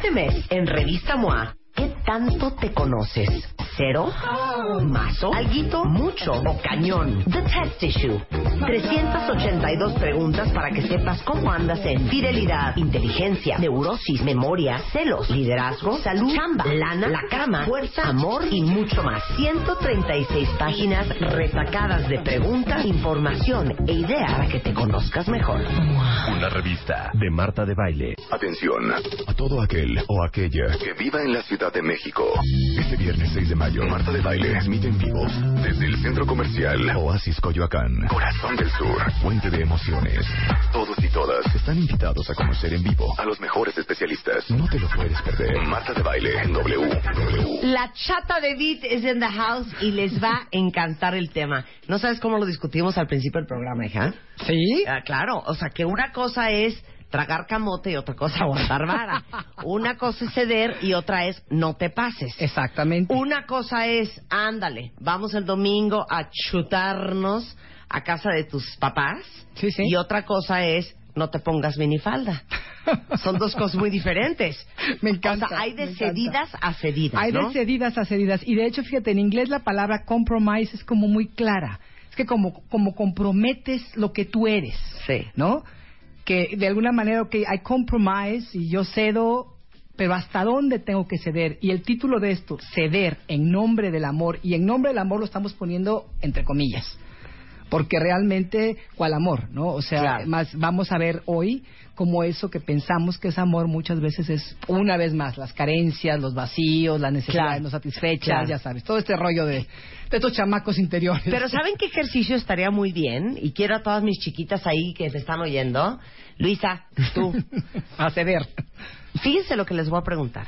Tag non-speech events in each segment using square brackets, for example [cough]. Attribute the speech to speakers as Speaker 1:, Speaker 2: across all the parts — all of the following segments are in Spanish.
Speaker 1: Este mes, en Revista MOA, ¿qué tanto te conoces? ¿Cero? ¿Mazo? ¿Alguito? ¿Mucho? ¿O cañón? The Test Issue. 382 preguntas para que sepas cómo andas en fidelidad, inteligencia, neurosis, memoria, celos, liderazgo, salud, chamba, lana, la cama, fuerza, amor y mucho más. 136 páginas retacadas de preguntas, información e ideas para que te conozcas mejor.
Speaker 2: Una revista de Marta de Baile.
Speaker 3: Atención a todo aquel o aquella que viva en la Ciudad de México. Este viernes 6 de mayo, Marta de Baile transmite en vivo desde el centro comercial Oasis Coyoacán, Corazón del Sur, Fuente de Emociones. Todos y todas están invitados a conocer en vivo a los mejores especialistas. No te lo puedes perder. Marta de Baile en W. W.
Speaker 1: La chata de Beat es in the house y les va a encantar el tema. ¿No sabes cómo lo discutimos al principio del programa, hija?
Speaker 4: ¿Sí?
Speaker 1: Ah, claro, o sea que una cosa es tragar camote y otra cosa aguantar vara. [laughs] Una cosa es ceder y otra es no te pases.
Speaker 4: Exactamente.
Speaker 1: Una cosa es, ándale, vamos el domingo a chutarnos a casa de tus papás.
Speaker 4: Sí, sí.
Speaker 1: Y otra cosa es, no te pongas minifalda. [laughs] Son dos cosas muy diferentes.
Speaker 4: Me encanta.
Speaker 1: O sea, hay de cedidas a cedidas,
Speaker 4: Hay
Speaker 1: ¿no?
Speaker 4: de cedidas a cedidas. Y de hecho, fíjate, en inglés la palabra compromise es como muy clara. Es que como, como comprometes lo que tú eres.
Speaker 1: Sí.
Speaker 4: ¿No? Que de alguna manera, ok, hay compromise y yo cedo, pero ¿hasta dónde tengo que ceder? Y el título de esto, ceder en nombre del amor, y en nombre del amor lo estamos poniendo entre comillas. Porque realmente, ¿cuál amor? ¿No? O sea,
Speaker 1: Claro.
Speaker 4: más vamos a ver hoy como eso que pensamos que es amor muchas veces es, una vez más, las carencias, los vacíos, las necesidades
Speaker 1: Claro.
Speaker 4: no satisfechas,
Speaker 1: Claro.
Speaker 4: ya sabes, todo este rollo de, de estos chamacos interiores.
Speaker 1: Pero ¿saben qué ejercicio estaría muy bien? Y quiero a todas mis chiquitas ahí que me están oyendo. Luisa, tú, [laughs]
Speaker 4: a ceder.
Speaker 1: fíjense lo que les voy a preguntar.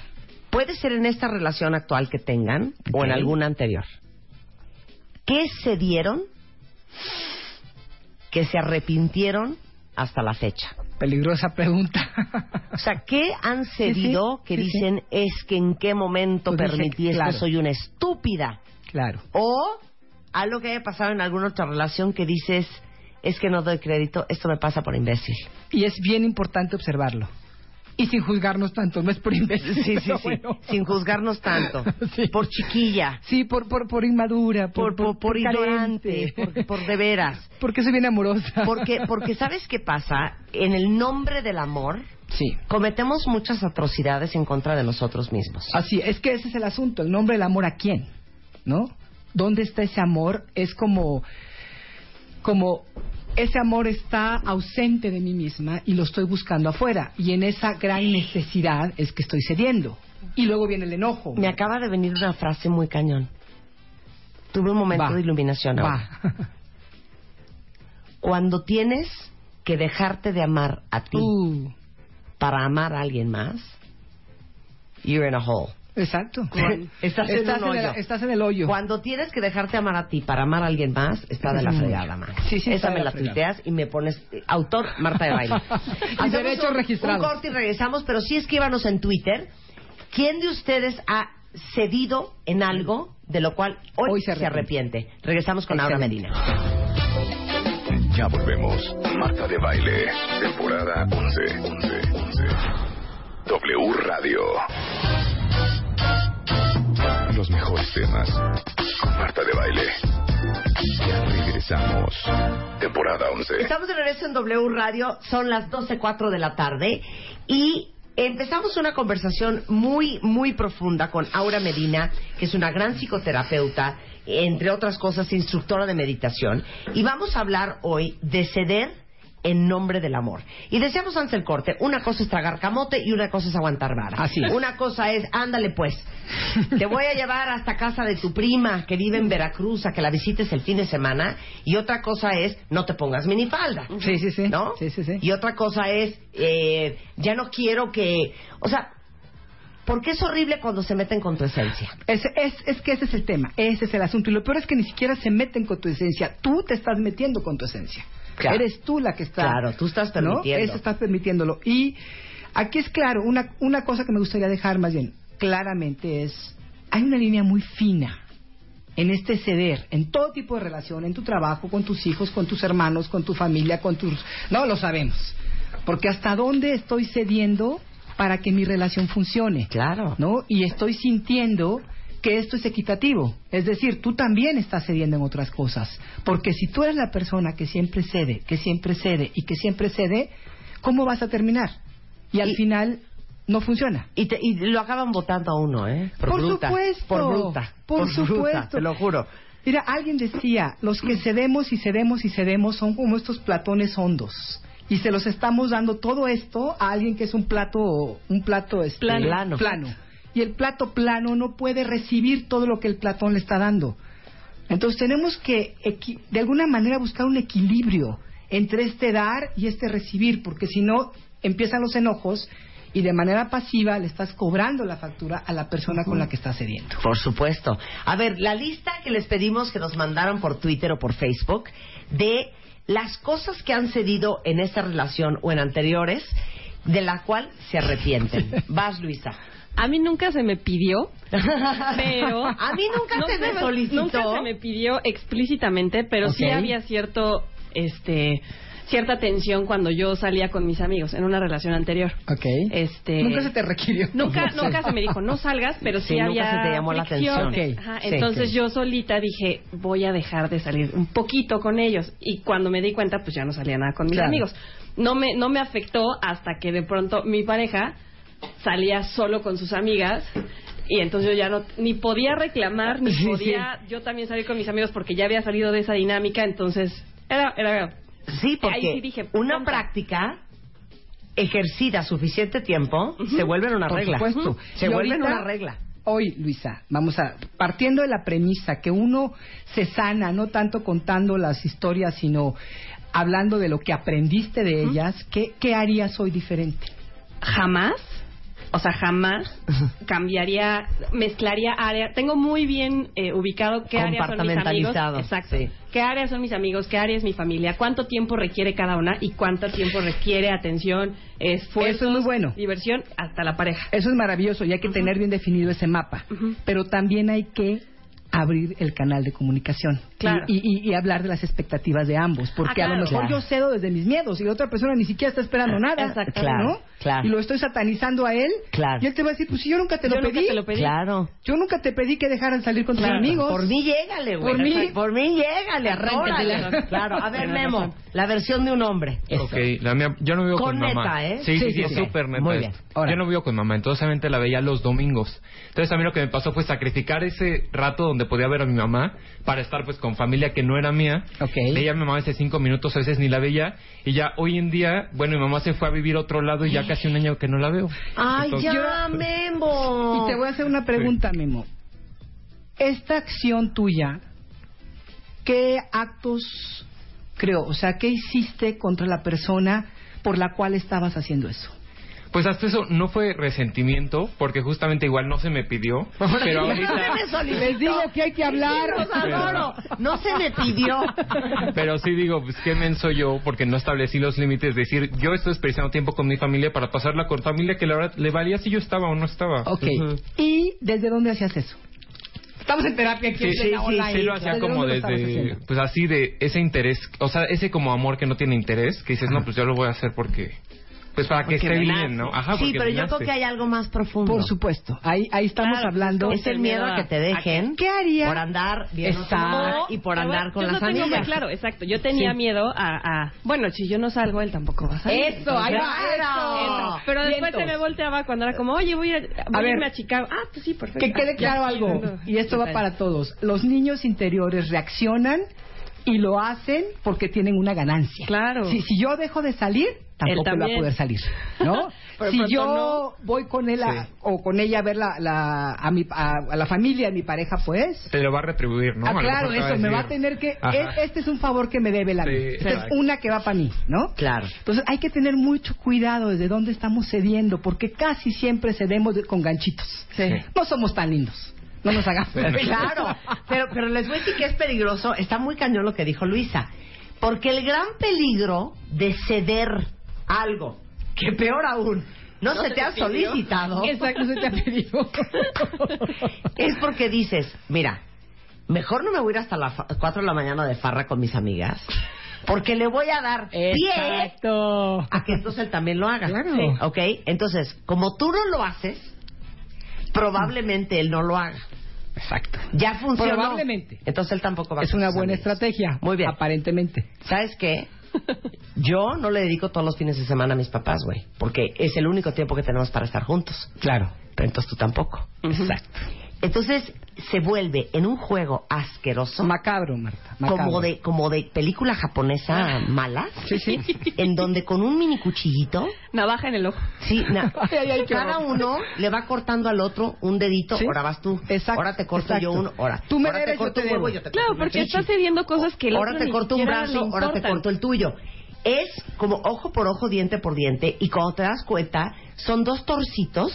Speaker 1: Puede ser en esta relación actual que tengan o en alguna anterior. ¿Qué se dieron que se arrepintieron hasta la fecha?
Speaker 4: Peligrosa pregunta.
Speaker 1: O sea, ¿qué han cedido
Speaker 4: sí,
Speaker 1: que
Speaker 4: sí,
Speaker 1: dicen es que en qué momento
Speaker 4: Pues
Speaker 1: permití esto,
Speaker 4: claro.
Speaker 1: soy una estúpida?
Speaker 4: claro.
Speaker 1: O algo que haya pasado en alguna otra relación que dices, es que no doy crédito, esto me pasa por imbécil.
Speaker 4: Y es bien importante observarlo. Y sin juzgarnos tanto, no es por imbécil.
Speaker 1: Sí, sí, sí,
Speaker 4: bueno.
Speaker 1: sin juzgarnos tanto. [laughs]
Speaker 4: Sí.
Speaker 1: Por chiquilla,
Speaker 4: Sí, por, por, por inmadura,
Speaker 1: por, por, por ignorante,
Speaker 4: carente.
Speaker 1: por, por de veras. [laughs]
Speaker 4: Porque soy bien amorosa.
Speaker 1: Porque, porque ¿sabes qué pasa? En el nombre del amor,
Speaker 4: Sí.
Speaker 1: cometemos muchas atrocidades en contra de nosotros mismos.
Speaker 4: Así, es que ese es el asunto, el nombre del amor a quién, ¿no? ¿Dónde está ese amor? Es como, como ese amor está ausente de mí misma y lo estoy buscando afuera. Y en esa gran necesidad es que estoy cediendo. Y luego viene el enojo.
Speaker 1: Me acaba de venir una frase muy cañón. Tuve un momento
Speaker 4: Va.
Speaker 1: de iluminación ahora.
Speaker 4: Va. [laughs]
Speaker 1: Cuando tienes que dejarte de amar a ti
Speaker 4: Uh,
Speaker 1: para amar a alguien más, you're in a hole.
Speaker 4: Exacto.
Speaker 1: Estás en un
Speaker 4: el,
Speaker 1: hoyo.
Speaker 4: estás en el hoyo.
Speaker 1: Cuando tienes que dejarte amar a ti para amar a alguien más, está de la fregada, man.
Speaker 4: Sí, sí,
Speaker 1: Esa me
Speaker 4: la
Speaker 1: la
Speaker 4: fregada.
Speaker 1: tuiteas y me pones eh, autor Marta de Baile. [laughs]
Speaker 4: Y derechos
Speaker 1: un-
Speaker 4: registrados.
Speaker 1: Un corte y regresamos, pero sí escríbanos en Twitter. ¿Quién de ustedes ha cedido en algo de lo cual hoy,
Speaker 4: Hoy
Speaker 1: se,
Speaker 4: se
Speaker 1: arrepiente?
Speaker 4: arrepiente.
Speaker 1: Regresamos con Aura
Speaker 4: Excelente.
Speaker 1: Medina.
Speaker 3: Ya volvemos. Marta de Baile, temporada 11. 11, 11. W Radio. Los mejores temas con Marta de Baile. Ya regresamos. Temporada 11.
Speaker 1: Estamos de regreso en W Radio, son las 12.04 de la tarde y empezamos una conversación muy, muy profunda con Aura Medina, que es una gran psicoterapeuta, entre otras cosas, instructora de meditación, y vamos a hablar hoy de ceder en nombre del amor. Y decíamos antes del corte, una cosa es tragar camote y una cosa es aguantar vara.
Speaker 4: Así es.
Speaker 1: Una cosa es, ándale pues, te voy a llevar hasta casa de tu prima que vive en Veracruz a que la visites el fin de semana. Y otra cosa es, no te pongas minifalda.
Speaker 4: Sí, sí, sí.
Speaker 1: ¿No?
Speaker 4: Sí, sí, sí.
Speaker 1: Y otra cosa es, eh, ya no quiero que... O sea, porque es horrible cuando se meten con tu esencia.
Speaker 4: Es, es, es que ese es el tema, ese es el asunto. Y lo peor es que ni siquiera se meten con tu esencia. Tú te estás metiendo con tu esencia.
Speaker 1: Claro.
Speaker 4: Eres tú la que está.
Speaker 1: Claro, tú estás
Speaker 4: ¿no?
Speaker 1: permitiendo.
Speaker 4: Eso estás permitiéndolo. Y aquí es claro, una, una cosa que me gustaría dejar más bien claramente es: hay una línea muy fina en este ceder, en todo tipo de relación, en tu trabajo, con tus hijos, con tus hermanos, con tu familia, con tus... No lo sabemos. Porque hasta dónde estoy cediendo para que mi relación funcione.
Speaker 1: Claro.
Speaker 4: ¿No? Y estoy sintiendo que esto es equitativo. Es decir, tú también estás cediendo en otras cosas. Porque si tú eres la persona que siempre cede, que siempre cede y que siempre cede, ¿cómo vas a terminar? Y al
Speaker 1: Y-
Speaker 4: final no funciona.
Speaker 1: Y, te- y lo acaban votando a uno, ¿eh?
Speaker 4: Por
Speaker 1: bruta.
Speaker 4: supuesto.
Speaker 1: Por bruta.
Speaker 4: Por
Speaker 1: bruta,
Speaker 4: supuesto.
Speaker 1: te lo juro.
Speaker 4: Mira, alguien decía, los que cedemos y cedemos y cedemos son como estos platones hondos. Y se los estamos dando todo esto a alguien que es un plato, un plato este,
Speaker 1: Plano.
Speaker 4: plano. Y el plato plano no puede recibir todo lo que el platón le está dando. Entonces tenemos que, de alguna manera, buscar un equilibrio entre este dar y este recibir, porque si no, empiezan los enojos y de manera pasiva le estás cobrando la factura a la persona con la que estás cediendo.
Speaker 1: Por supuesto. A ver, la lista que les pedimos que nos mandaron por Twitter o por Facebook de las cosas que han cedido en esta relación o en anteriores, de la cual se arrepienten. [laughs] Vas, Luisa.
Speaker 5: A mí nunca se me pidió, [laughs] pero...
Speaker 1: A mí nunca
Speaker 5: No
Speaker 1: se me solicitó.
Speaker 5: Nunca se me pidió explícitamente, pero sí había cierto, este, cierta tensión cuando yo salía con mis amigos en una relación anterior.
Speaker 4: Ok.
Speaker 5: Este,
Speaker 4: Nunca se te requirió.
Speaker 5: Nunca, nunca se me dijo, no salgas, pero sí,
Speaker 1: Sí, nunca
Speaker 5: había
Speaker 1: se te llamó la atención.
Speaker 4: Ok,
Speaker 5: Ajá,
Speaker 4: sí,
Speaker 5: entonces yo solita dije, voy a dejar de salir un poquito con ellos. Y cuando me di cuenta, pues ya no salía nada con mis
Speaker 4: Claro.
Speaker 5: amigos. No me, no me afectó hasta que de pronto mi pareja salía solo con sus amigas. Y entonces yo ya no, ni podía reclamar, ni
Speaker 1: Sí,
Speaker 5: podía yo también salir con mis amigos porque ya había salido de esa dinámica. Entonces, era, era
Speaker 1: Sí, porque
Speaker 5: Ahí sí dije,
Speaker 1: una
Speaker 5: tonta.
Speaker 1: práctica ejercida suficiente tiempo se vuelve en una
Speaker 4: Por
Speaker 1: regla.
Speaker 4: supuesto.
Speaker 1: Se vuelve una regla.
Speaker 4: Hoy, Luisa, vamos a, partiendo de la premisa que uno se sana, no tanto contando las historias, sino hablando de lo que aprendiste de ellas, ¿qué, qué harías hoy diferente?
Speaker 5: jamás, o sea, jamás [laughs] cambiaría, mezclaría áreas. Tengo muy bien eh, ubicado qué áreas son mis amigos. Exacto.
Speaker 1: sí.
Speaker 5: ¿Qué áreas son mis amigos? ¿Qué área es mi familia? ¿Cuánto tiempo requiere cada una? ¿Y cuánto tiempo requiere atención, esfuerzo,
Speaker 4: Eso es muy bueno.
Speaker 5: diversión hasta la pareja?
Speaker 4: Eso es maravilloso y hay que tener bien definido ese mapa, pero también hay que abrir el canal de comunicación
Speaker 5: Claro.
Speaker 4: y, y- y hablar de las expectativas de ambos, porque
Speaker 5: Ah,
Speaker 4: a lo mejor
Speaker 1: Claro.
Speaker 4: yo cedo desde mis miedos y la otra persona ni siquiera está esperando [laughs] nada,
Speaker 5: Exacto.
Speaker 1: Claro,
Speaker 4: ¿no?
Speaker 1: claro.
Speaker 4: Y lo estoy satanizando a él
Speaker 1: Claro.
Speaker 4: y él te va a decir, pues si yo nunca te lo
Speaker 5: Yo nunca
Speaker 4: pedí,
Speaker 5: te lo pedí.
Speaker 1: Claro.
Speaker 4: yo nunca te pedí que dejaran salir con
Speaker 5: Claro.
Speaker 4: tus amigos.
Speaker 1: Por mí llégale, güey.
Speaker 4: Por mí.
Speaker 1: Por mí llégale,
Speaker 5: Arráncatela.
Speaker 1: Claro. A ver, Memo, la versión de un hombre.
Speaker 6: Ok, la mía, yo no vivo
Speaker 1: Con
Speaker 6: con, mamá.
Speaker 1: neta, ¿eh?
Speaker 6: Sí, sí,
Speaker 4: Sí,
Speaker 6: súper neta.
Speaker 1: Muy bien.
Speaker 6: Yo no vivo con mamá, entonces solamente la veía los domingos. Entonces a mí lo que me pasó fue sacrificar ese rato donde podía ver a mi mamá para estar pues con familia que no era mía.
Speaker 4: Ok.
Speaker 6: Veía a mi mamá hace cinco minutos, a veces ni la veía. Y ya hoy en día, bueno, mi mamá se fue a vivir a otro lado y ya casi un año que no la veo.
Speaker 1: Ay,
Speaker 6: Entonces-
Speaker 1: ya, Memo.
Speaker 4: Y te voy a hacer una pregunta, Memo. Esta acción tuya, ¿qué actos creó? O sea, ¿qué hiciste contra la persona por la cual estabas haciendo eso?
Speaker 6: Pues hasta eso no fue resentimiento, porque justamente igual no se me pidió. pero
Speaker 1: No se
Speaker 6: ahorita...
Speaker 4: Les digo que hay que hablar.
Speaker 1: Sí, los adoro. No se me pidió.
Speaker 6: Pero sí digo, pues qué menso yo, porque no establecí los límites. Decir, yo estoy desperdiciando tiempo con mi familia para pasarla con familia que la verdad le valía si yo estaba o no estaba.
Speaker 4: Ok. ¿Y desde dónde hacías eso? Estamos en terapia aquí.
Speaker 6: Sí,
Speaker 4: en
Speaker 6: sí, sí,
Speaker 4: Ola
Speaker 6: sí
Speaker 4: y-
Speaker 6: lo hacía
Speaker 4: ¿desde
Speaker 6: como desde, pues así de ese interés, o sea, ese como amor que no tiene interés, que dices, no, pues yo lo voy a hacer porque, pues para que
Speaker 5: Porque
Speaker 6: esté bien. ¿no? Ajá,
Speaker 1: sí, pero yo creo que hay algo más profundo.
Speaker 4: Por supuesto. Ahí, ahí estamos
Speaker 5: Claro,
Speaker 4: hablando.
Speaker 1: Es el miedo a que te dejen.
Speaker 4: ¿Qué haría?
Speaker 1: Por andar
Speaker 4: Exacto.
Speaker 1: mamá y por andar con
Speaker 5: yo
Speaker 1: las
Speaker 5: tengo
Speaker 1: amigas.
Speaker 5: muy claro, exacto. Yo tenía
Speaker 4: Sí.
Speaker 5: miedo a, a- Bueno, si yo no salgo, él tampoco va a salir.
Speaker 4: Eso, ahí va,
Speaker 1: Claro.
Speaker 4: eso.
Speaker 5: Pero después
Speaker 4: Vientos.
Speaker 5: se me volteaba cuando era como, oye, voy a, voy
Speaker 4: A
Speaker 5: a
Speaker 4: ver.
Speaker 5: irme a Chicago. Ah, pues sí, perfecto.
Speaker 4: Que quede
Speaker 5: Ah,
Speaker 4: claro
Speaker 5: ya,
Speaker 4: algo,
Speaker 5: no,
Speaker 4: y esto va para todos. Los niños interiores reaccionan y lo hacen porque tienen una ganancia.
Speaker 5: Claro.
Speaker 4: Si, si yo dejo de salir, tampoco va a
Speaker 5: también.
Speaker 4: poder salir, ¿no? [laughs] Si yo voy con él a-
Speaker 6: Sí.
Speaker 4: o con ella a ver la, la- a, mi, a, a la familia de mi pareja, pues...
Speaker 6: Te lo va a retribuir, ¿no?
Speaker 4: ah,
Speaker 6: A
Speaker 4: claro, eso, me va a tener que...
Speaker 6: Ajá.
Speaker 4: e- Este es un favor que me debe la
Speaker 6: Sí,
Speaker 4: mí. Esta es una que va para mí, ¿no?
Speaker 1: Claro.
Speaker 4: Entonces hay que tener mucho cuidado desde dónde estamos cediendo, porque casi siempre cedemos de- con ganchitos.
Speaker 6: Sí.
Speaker 4: No somos tan lindos. No nos hagamos. [laughs]
Speaker 1: Claro, pero, pero les voy a decir que es peligroso. Está muy cañón lo que dijo Luisa. Porque el gran peligro de ceder algo, que peor aún, no, se, te, ha solicitado,
Speaker 4: Exacto, se te ha pedido. [laughs]
Speaker 1: es porque dices, mira, mejor no me voy a ir hasta las 4 de la mañana de farra con mis amigas. Porque le voy a dar pie
Speaker 4: Exacto.
Speaker 1: a que entonces él también lo haga.
Speaker 4: Claro.
Speaker 1: Sí. ¿Ok? Entonces, como tú no lo haces, probablemente él no lo haga.
Speaker 4: Exacto.
Speaker 1: Ya funcionó.
Speaker 4: Probablemente.
Speaker 1: Entonces él tampoco va a
Speaker 4: Es una buena
Speaker 1: amigos.
Speaker 4: estrategia.
Speaker 1: Muy bien.
Speaker 4: Aparentemente.
Speaker 1: ¿Sabes qué? [laughs] Yo no le dedico todos los fines de semana a mis papás, güey. Porque es el único tiempo que tenemos para estar juntos.
Speaker 4: Claro.
Speaker 1: Pero entonces tú tampoco.
Speaker 4: Exacto.
Speaker 1: Entonces se vuelve en un juego asqueroso.
Speaker 4: Macabro, Marta. Macabro.
Speaker 1: como de como de película japonesa mala
Speaker 4: Sí, sí.
Speaker 1: en donde con un mini cuchillito
Speaker 5: Navaja en el ojo.
Speaker 1: sí na- [laughs]
Speaker 4: Ay, ay, ay, qué
Speaker 1: cada uno le va cortando al otro un dedito
Speaker 4: Sí.
Speaker 1: ahora vas tú
Speaker 4: Exacto,
Speaker 1: ahora te corto
Speaker 4: exacto.
Speaker 1: yo uno ahora
Speaker 4: Tú me
Speaker 1: ahora
Speaker 4: debes,
Speaker 1: te corto
Speaker 4: yo te
Speaker 1: un huevo
Speaker 4: debo.
Speaker 1: yo te
Speaker 5: Claro,
Speaker 1: corto
Speaker 5: porque estás cediendo cosas que el
Speaker 1: ahora
Speaker 5: otro
Speaker 1: te corto un brazo ahora te corto el tuyo es como ojo por ojo diente por diente y cuando te das cuenta son dos torcitos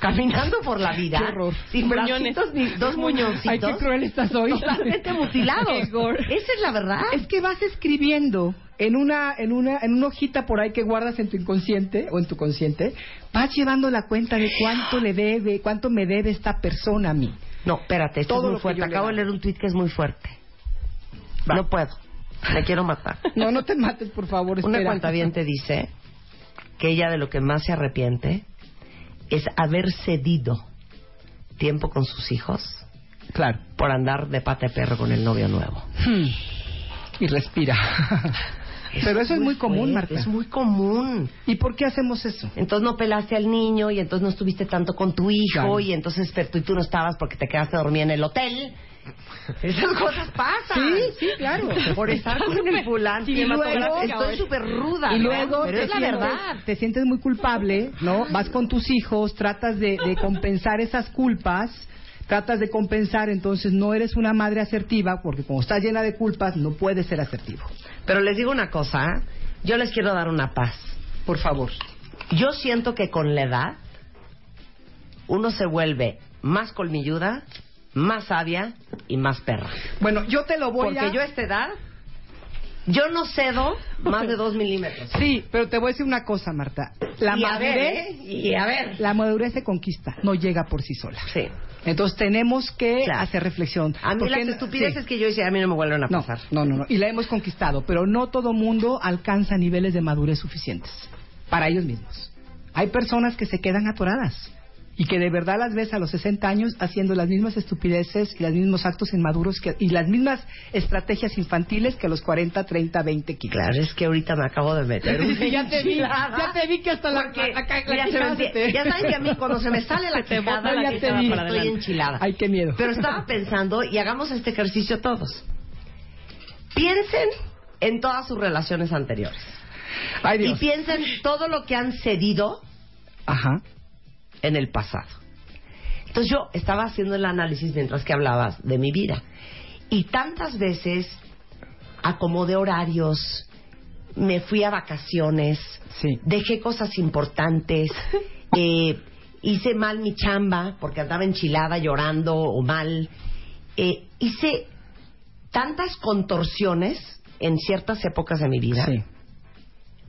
Speaker 1: caminando por la vida
Speaker 4: Qué horror.
Speaker 1: sin
Speaker 5: Muñones.
Speaker 1: bracitos ni dos muñoncitos
Speaker 4: Ay, qué cruel estás hoy.
Speaker 1: totalmente mutilados esa es la verdad
Speaker 4: Es que vas escribiendo en una, en una, en una hojita por ahí que guardas en tu inconsciente o en tu consciente, vas llevando la cuenta de cuánto le debe, cuánto me debe esta persona a mí.
Speaker 1: No, espérate, esto
Speaker 4: Todo
Speaker 1: es muy fuerte. Acabo de leer un tuit que es muy fuerte.
Speaker 4: Va.
Speaker 1: No puedo. Me quiero matar.
Speaker 4: No, no te mates, por favor.
Speaker 1: Una
Speaker 4: espera.
Speaker 1: cuenta te dice que ella de lo que más se arrepiente es haber cedido tiempo con sus hijos
Speaker 4: Claro.
Speaker 1: por andar de pata de perro con el novio nuevo.
Speaker 4: Hmm. Y respira. Pero eso es muy común, Marta.
Speaker 1: Es muy común.
Speaker 4: ¿Y por qué hacemos eso?
Speaker 1: Entonces no pelaste al niño y entonces no estuviste tanto con tu hijo
Speaker 4: Claro.
Speaker 1: y entonces tú, y tú no estabas porque te quedaste dormida en el hotel. Esas cosas pasan.
Speaker 4: Sí, sí, claro.
Speaker 1: Por estar con el fulano.
Speaker 4: Y luego-
Speaker 1: estoy súper ruda.
Speaker 4: Y luego
Speaker 1: pero es la
Speaker 4: sientes,
Speaker 1: verdad.
Speaker 4: te sientes muy culpable, ¿no? Vas con tus hijos, tratas de, de compensar esas culpas, tratas de compensar, entonces no eres una madre asertiva, porque como estás llena de culpas, no puedes ser asertivo.
Speaker 1: Pero les digo una cosa, ¿eh? yo les quiero dar una paz.
Speaker 4: Por favor.
Speaker 1: Yo siento que con la edad uno se vuelve más colmilluda, más sabia y más perra.
Speaker 4: Bueno, yo te lo voy
Speaker 1: Porque
Speaker 4: a...
Speaker 1: yo a esta edad, yo no cedo más de dos milímetros.
Speaker 4: Sí, pero te voy a decir una cosa, Marta. La
Speaker 1: y a ver,
Speaker 4: madurez,
Speaker 1: ¿eh? y a ver.
Speaker 4: la madurez se conquista, no llega por sí sola.
Speaker 1: Sí.
Speaker 4: Entonces tenemos que
Speaker 1: Claro.
Speaker 4: hacer reflexión.
Speaker 1: A mí
Speaker 4: Porque-
Speaker 1: las estupideces
Speaker 4: sí.
Speaker 1: que yo hice a mí no me vuelven a
Speaker 4: No,
Speaker 1: pasar.
Speaker 4: no, no, no. Y la hemos conquistado, pero no todo mundo alcanza niveles de madurez suficientes para ellos mismos. Hay personas que se quedan atoradas y que de verdad las ves a los 60 años haciendo las mismas estupideces y los mismos actos inmaduros que, y las mismas estrategias infantiles que a los 40, 30, 20 kilos.
Speaker 1: Claro, es que ahorita me acabo de meter un [laughs]
Speaker 4: ya te vi,
Speaker 1: enchilada.
Speaker 4: ya te vi que hasta la,
Speaker 1: Porque,
Speaker 4: la, la-
Speaker 1: mira, me ya saben que a mí cuando se me sale la [laughs] quijada,
Speaker 5: la quijada
Speaker 1: vi,
Speaker 5: para
Speaker 1: estoy
Speaker 5: adelante.
Speaker 1: enchilada.
Speaker 4: Ay, qué miedo.
Speaker 1: Pero estaba pensando, y hagamos este ejercicio todos. Piensen en todas sus relaciones anteriores.
Speaker 4: Ay,
Speaker 1: Y
Speaker 4: Dios.
Speaker 1: piensen todo lo que han cedido
Speaker 4: Ajá.
Speaker 1: En el pasado. Entonces yo estaba haciendo el análisis mientras que hablabas de mi vida. Y tantas veces acomodé horarios, me fui a vacaciones,
Speaker 4: Sí.
Speaker 1: dejé cosas importantes, [laughs] eh, hice mal mi chamba porque andaba enchilada llorando o mal. Eh, hice tantas contorsiones en ciertas épocas de mi vida
Speaker 4: Sí.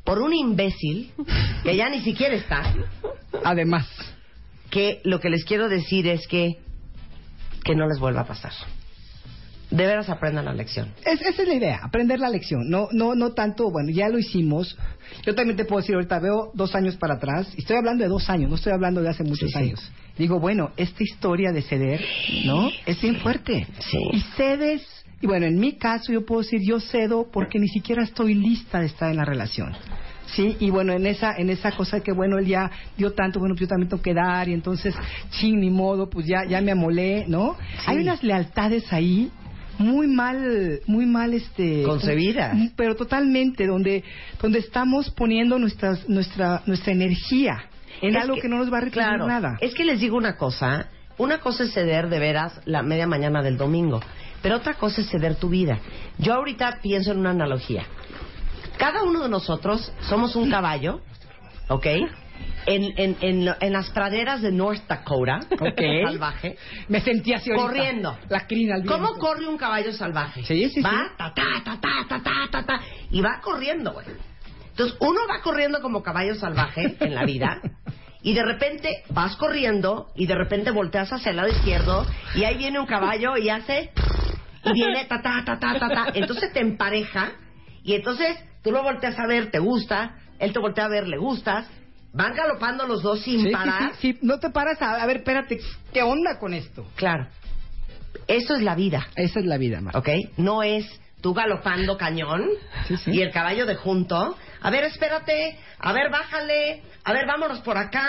Speaker 1: por un imbécil que ya ni siquiera está
Speaker 4: Además.
Speaker 1: Que lo que les quiero decir es que que no les vuelva a pasar. De veras aprendan la lección.
Speaker 4: Es- esa es la idea, aprender la lección. No, no, no tanto, bueno, ya lo hicimos. Yo también te puedo decir, ahorita veo dos años para atrás, y estoy hablando de dos años, no estoy hablando de hace muchos
Speaker 1: Sí, sí.
Speaker 4: años. Digo, bueno, esta historia de ceder, ¿no? Es bien fuerte.
Speaker 1: Sí.
Speaker 4: Y cedes, y bueno, en mi caso yo puedo decir, yo cedo porque ni siquiera estoy lista de estar en la relación. Sí, y bueno, en esa, en esa cosa que bueno, él ya dio tanto, bueno, pues yo también tengo que dar, y entonces, ching, ni modo, pues ya, ya me amolé, ¿no? Hay unas lealtades ahí muy mal, muy mal, este...
Speaker 1: Concebidas.
Speaker 4: Mm, Pero totalmente, donde, donde estamos poniendo nuestras, nuestra, nuestra energía en
Speaker 1: Es
Speaker 4: algo que, no nos va a requerir
Speaker 1: claro,
Speaker 4: nada.
Speaker 1: Es que les digo una cosa. Una cosa es ceder de veras la media mañana del domingo, pero otra cosa es ceder tu vida. Yo ahorita pienso en una analogía. Cada uno de nosotros somos un caballo, ¿ok? En, en, en, en las praderas de North Dakota,
Speaker 4: Ok.
Speaker 1: salvaje,
Speaker 4: Me sentí así ahorita.
Speaker 1: corriendo.
Speaker 4: La crina al
Speaker 1: ¿Cómo corre un caballo salvaje?
Speaker 4: Sí, sí,
Speaker 1: va,
Speaker 4: sí.
Speaker 1: ta, ta, ta, ta, ta, ta, ta, ta, y va corriendo, güey. Entonces, uno va corriendo como caballo salvaje en la vida, y de repente vas corriendo, y de repente volteas hacia el lado izquierdo, y ahí viene un caballo y hace, y viene ta, ta, ta, ta, ta, ta. Entonces te empareja, Y entonces tú lo volteas a ver, te gusta, él te voltea a ver, le gustas, van galopando los dos sin
Speaker 4: Sí, sí,
Speaker 1: parar.
Speaker 4: sí, sí. No te paras a, a ver, espérate, ¿qué onda con esto?
Speaker 1: Claro. Eso es la vida,
Speaker 4: Esa es la vida, Marta.
Speaker 1: ¿ok? No es tú galopando cañón
Speaker 4: Sí, sí.
Speaker 1: y el caballo de junto. A ver, espérate. A ver, bájale. A ver, vámonos por acá.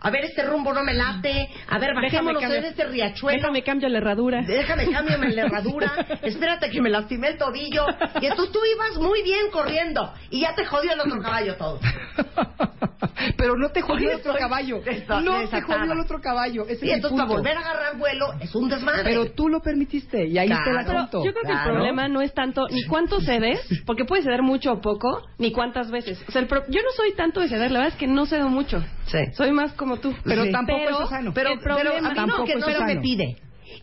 Speaker 1: A ver, este rumbo no me late. A ver, bajémonos en este riachuelo.
Speaker 5: Déjame cambio la herradura.
Speaker 1: Déjame cámbiame la [laughs] herradura. Espérate que me lastimé el tobillo. Y entonces tú ibas muy bien corriendo. Y ya te jodió el otro caballo todo. [laughs]
Speaker 4: Pero no te jodió el otro caballo. [laughs]
Speaker 1: desa-
Speaker 4: No te jodió el otro caballo. Ese
Speaker 1: Y
Speaker 4: es el
Speaker 1: entonces para volver a agarrar vuelo es un desmadre.
Speaker 4: Pero tú lo permitiste y ahí
Speaker 1: Claro.
Speaker 5: Pero
Speaker 4: asunto.
Speaker 5: yo creo que el problema no es tanto ni cuánto cedes, porque puedes ceder mucho o poco, ni cuántas veces. O sea, el pro- yo no soy tanto de ceder, la verdad es que no cedo mucho.
Speaker 1: Sí.
Speaker 5: Soy más como tú.
Speaker 4: Pero
Speaker 1: Sí.
Speaker 4: tampoco
Speaker 5: Pero-
Speaker 4: es sano.
Speaker 1: Pero,
Speaker 5: el problema-
Speaker 1: pero a mí no,
Speaker 4: Tampoco
Speaker 1: que no
Speaker 4: es
Speaker 1: se me pide.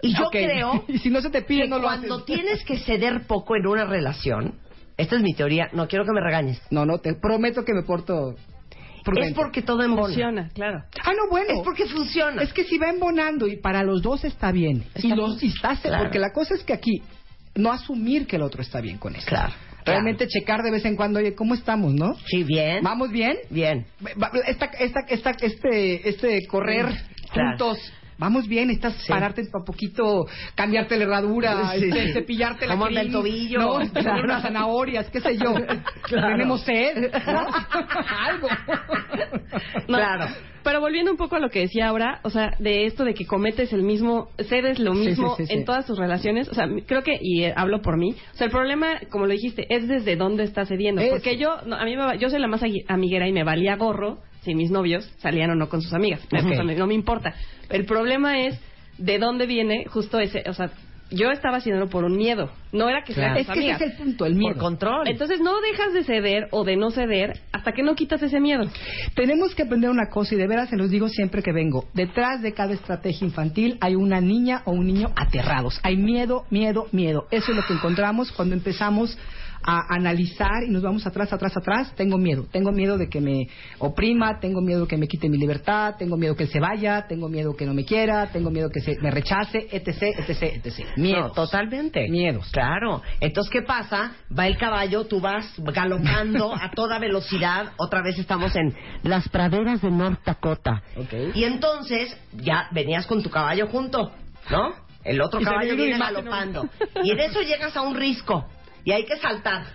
Speaker 1: Y yo creo [laughs]
Speaker 4: y si no se te pide,
Speaker 1: que
Speaker 4: no lo
Speaker 1: cuando
Speaker 4: haces.
Speaker 1: tienes que ceder poco en una relación, esta es mi teoría, no quiero que me regañes,
Speaker 4: No, no, te prometo que me porto prudente.
Speaker 1: es porque todo embona.
Speaker 5: Funciona, claro.
Speaker 4: Ah, no, bueno.
Speaker 1: Es porque funciona.
Speaker 4: Es que si va embonando y para los dos está bien.
Speaker 1: Está
Speaker 4: y los y estás-
Speaker 1: Claro.
Speaker 4: porque la cosa es que aquí no asumir que el otro está bien con eso.
Speaker 1: Claro,
Speaker 4: Realmente checar de vez en cuando, oye, ¿cómo estamos, no?
Speaker 1: Sí, bien.
Speaker 4: ¿Vamos bien?
Speaker 1: Bien.
Speaker 4: Esta, esta, esta, este, este correr juntos. Vamos bien, estás
Speaker 1: Sí.
Speaker 4: pararte un poquito, cambiarte la herradura,
Speaker 1: Sí,
Speaker 4: este,
Speaker 1: sí.
Speaker 4: cepillarte la
Speaker 1: ¿Cómo anda
Speaker 4: crin,
Speaker 1: el tobillo?
Speaker 4: ¿no?
Speaker 1: Claro.
Speaker 4: Unas zanahorias, qué sé yo. [laughs]
Speaker 1: Claro.
Speaker 4: Tenemos sed, ¿no? [laughs] [laughs] Algo.
Speaker 5: No,
Speaker 1: Claro.
Speaker 5: Pero volviendo un poco a lo que decía ahora, o sea, de esto de que cometes el mismo, cedes lo mismo
Speaker 4: sí, sí, sí.
Speaker 5: en todas tus relaciones, o sea, creo que, y eh, hablo por mí, o sea, el problema, como lo dijiste, es desde dónde estás cediendo.
Speaker 4: Eso.
Speaker 5: Porque yo, no, a mí me va- yo soy la más amiguera y me valía gorro si mis novios salían o no con sus amigas. Me-
Speaker 4: Ok.
Speaker 5: o sea, me- no me importa. El problema es de dónde viene justo ese, o sea, yo estaba haciéndolo por un miedo. No era que
Speaker 1: Claro.
Speaker 5: sean
Speaker 4: Es que ese es el punto, el miedo.
Speaker 1: Por control.
Speaker 5: Entonces no dejas de ceder o de no ceder hasta que no quitas ese miedo.
Speaker 4: Tenemos que aprender una cosa y de veras se los digo siempre que vengo. Detrás de cada estrategia infantil hay una niña o un niño aterrados. Hay miedo, miedo, miedo. Eso es lo que encontramos cuando empezamos a analizar y nos vamos atrás, atrás, atrás. Tengo miedo. Tengo miedo de que me oprima, tengo miedo que me quite mi libertad, tengo miedo que él se vaya, tengo miedo que no me quiera, tengo miedo que se me rechace, etc, etc, etc. Miedo.
Speaker 1: No, totalmente.
Speaker 4: Miedos.
Speaker 1: Claro. Entonces, ¿qué pasa? Va el caballo, tú vas galopando a toda velocidad. Otra vez estamos en las praderas de North Dakota.
Speaker 4: Ok.
Speaker 1: Y entonces, ya venías con tu caballo junto, ¿no? El otro
Speaker 4: Y
Speaker 1: caballo
Speaker 4: viene
Speaker 1: galopando. Y en eso llegas a un risco. Y hay que saltar.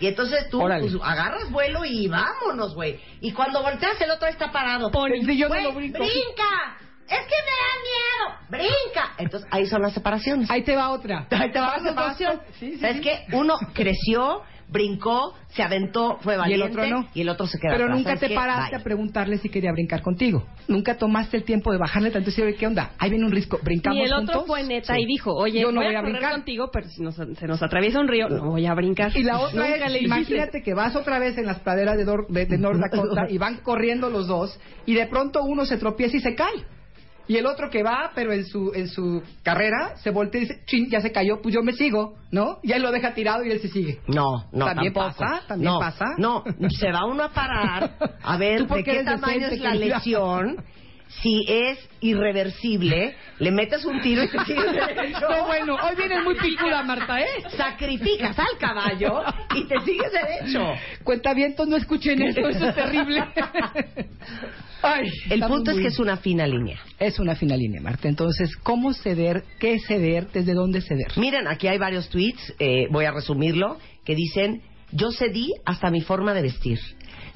Speaker 1: Y entonces tú
Speaker 4: Órale.
Speaker 1: pues, agarras vuelo y vámonos, güey. Y cuando volteas, el otro está parado.
Speaker 4: El sillón no lo brinco.
Speaker 1: ¡Brinca! ¡Es que me da miedo! ¡Brinca! Entonces, ahí son las separaciones.
Speaker 4: Ahí te va otra.
Speaker 1: Ahí te va la separación.
Speaker 4: Sí, sí,
Speaker 1: ¿Sabes
Speaker 4: sí.
Speaker 1: qué? Uno creció, brincó, se aventó, fue
Speaker 4: Y el
Speaker 1: valiente.
Speaker 4: otro no.
Speaker 1: Y el otro se queda
Speaker 4: Pero
Speaker 1: atrás.
Speaker 4: nunca
Speaker 1: ¿Sabes
Speaker 4: te
Speaker 1: qué?
Speaker 4: paraste
Speaker 1: Bye.
Speaker 4: a preguntarle si quería brincar contigo. Nunca tomaste el tiempo de bajarle tanto y decir, "Oye, ¿qué onda? Ahí viene un risco, brincamos
Speaker 5: Y el otro
Speaker 4: juntos?"
Speaker 5: fue neta
Speaker 4: Sí.
Speaker 5: y dijo, oye,
Speaker 4: Yo no
Speaker 5: voy,
Speaker 4: voy
Speaker 5: a, correr
Speaker 4: brincar.
Speaker 5: contigo, pero si nos- se nos atraviesa un río, no voy a brincar.
Speaker 4: Y la otra
Speaker 5: Nunca
Speaker 4: es,
Speaker 5: le
Speaker 4: imagínate que vas otra vez en las praderas de, Dor- de, de North [laughs] Dakota y van corriendo los dos y de pronto uno se tropieza y se cae. Y el otro que va, pero en su en su carrera, se voltea y dice, chin, ya se cayó, pues yo me sigo, ¿no? Y él lo deja tirado y él se sigue.
Speaker 1: No, no,
Speaker 4: ¿También
Speaker 1: tampoco.
Speaker 4: pasa? ¿También
Speaker 1: no,
Speaker 4: pasa?
Speaker 1: No, se va uno a parar a [laughs] ver
Speaker 4: ¿Tú por
Speaker 1: de
Speaker 4: qué
Speaker 1: tamaño es la lesión. Si es irreversible, le metes un tiro y te [laughs] sigues derecho.
Speaker 4: No, bueno, hoy vienes muy picuda, Marta, ¿eh?
Speaker 1: Sacrificas al caballo y te sigues derecho.
Speaker 4: Cuentavientos, no escuchen esto, eso es terrible. [laughs] Ay,
Speaker 1: El punto es que es una fina línea.
Speaker 4: Es una fina línea, Marta. Entonces, ¿cómo ceder? ¿Qué ceder? ¿Desde dónde ceder?
Speaker 1: Miren, aquí hay varios tweets, eh, voy a resumirlo, que dicen, yo cedí hasta mi forma de vestir.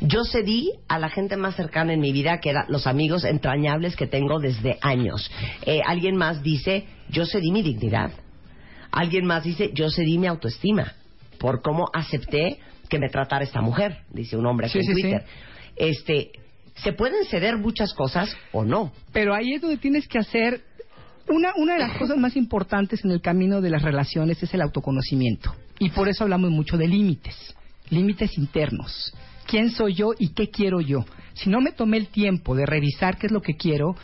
Speaker 1: Yo cedí a la gente más cercana en mi vida, que eran los amigos entrañables que tengo desde años. Eh, alguien más dice, yo cedí mi dignidad. Alguien más dice, yo cedí mi autoestima por cómo acepté que me tratara esta mujer, dice un hombre aquí
Speaker 4: Sí,
Speaker 1: en
Speaker 4: sí, sí.
Speaker 1: Twitter. Este, se pueden ceder muchas cosas o no.
Speaker 4: Pero ahí es donde tienes que hacer una, una de las cosas más importantes en el camino de las relaciones es el autoconocimiento. Y por eso hablamos mucho de límites, límites internos. ¿Quién soy yo y qué quiero yo? Si no me tomé el tiempo de revisar qué es lo que quiero,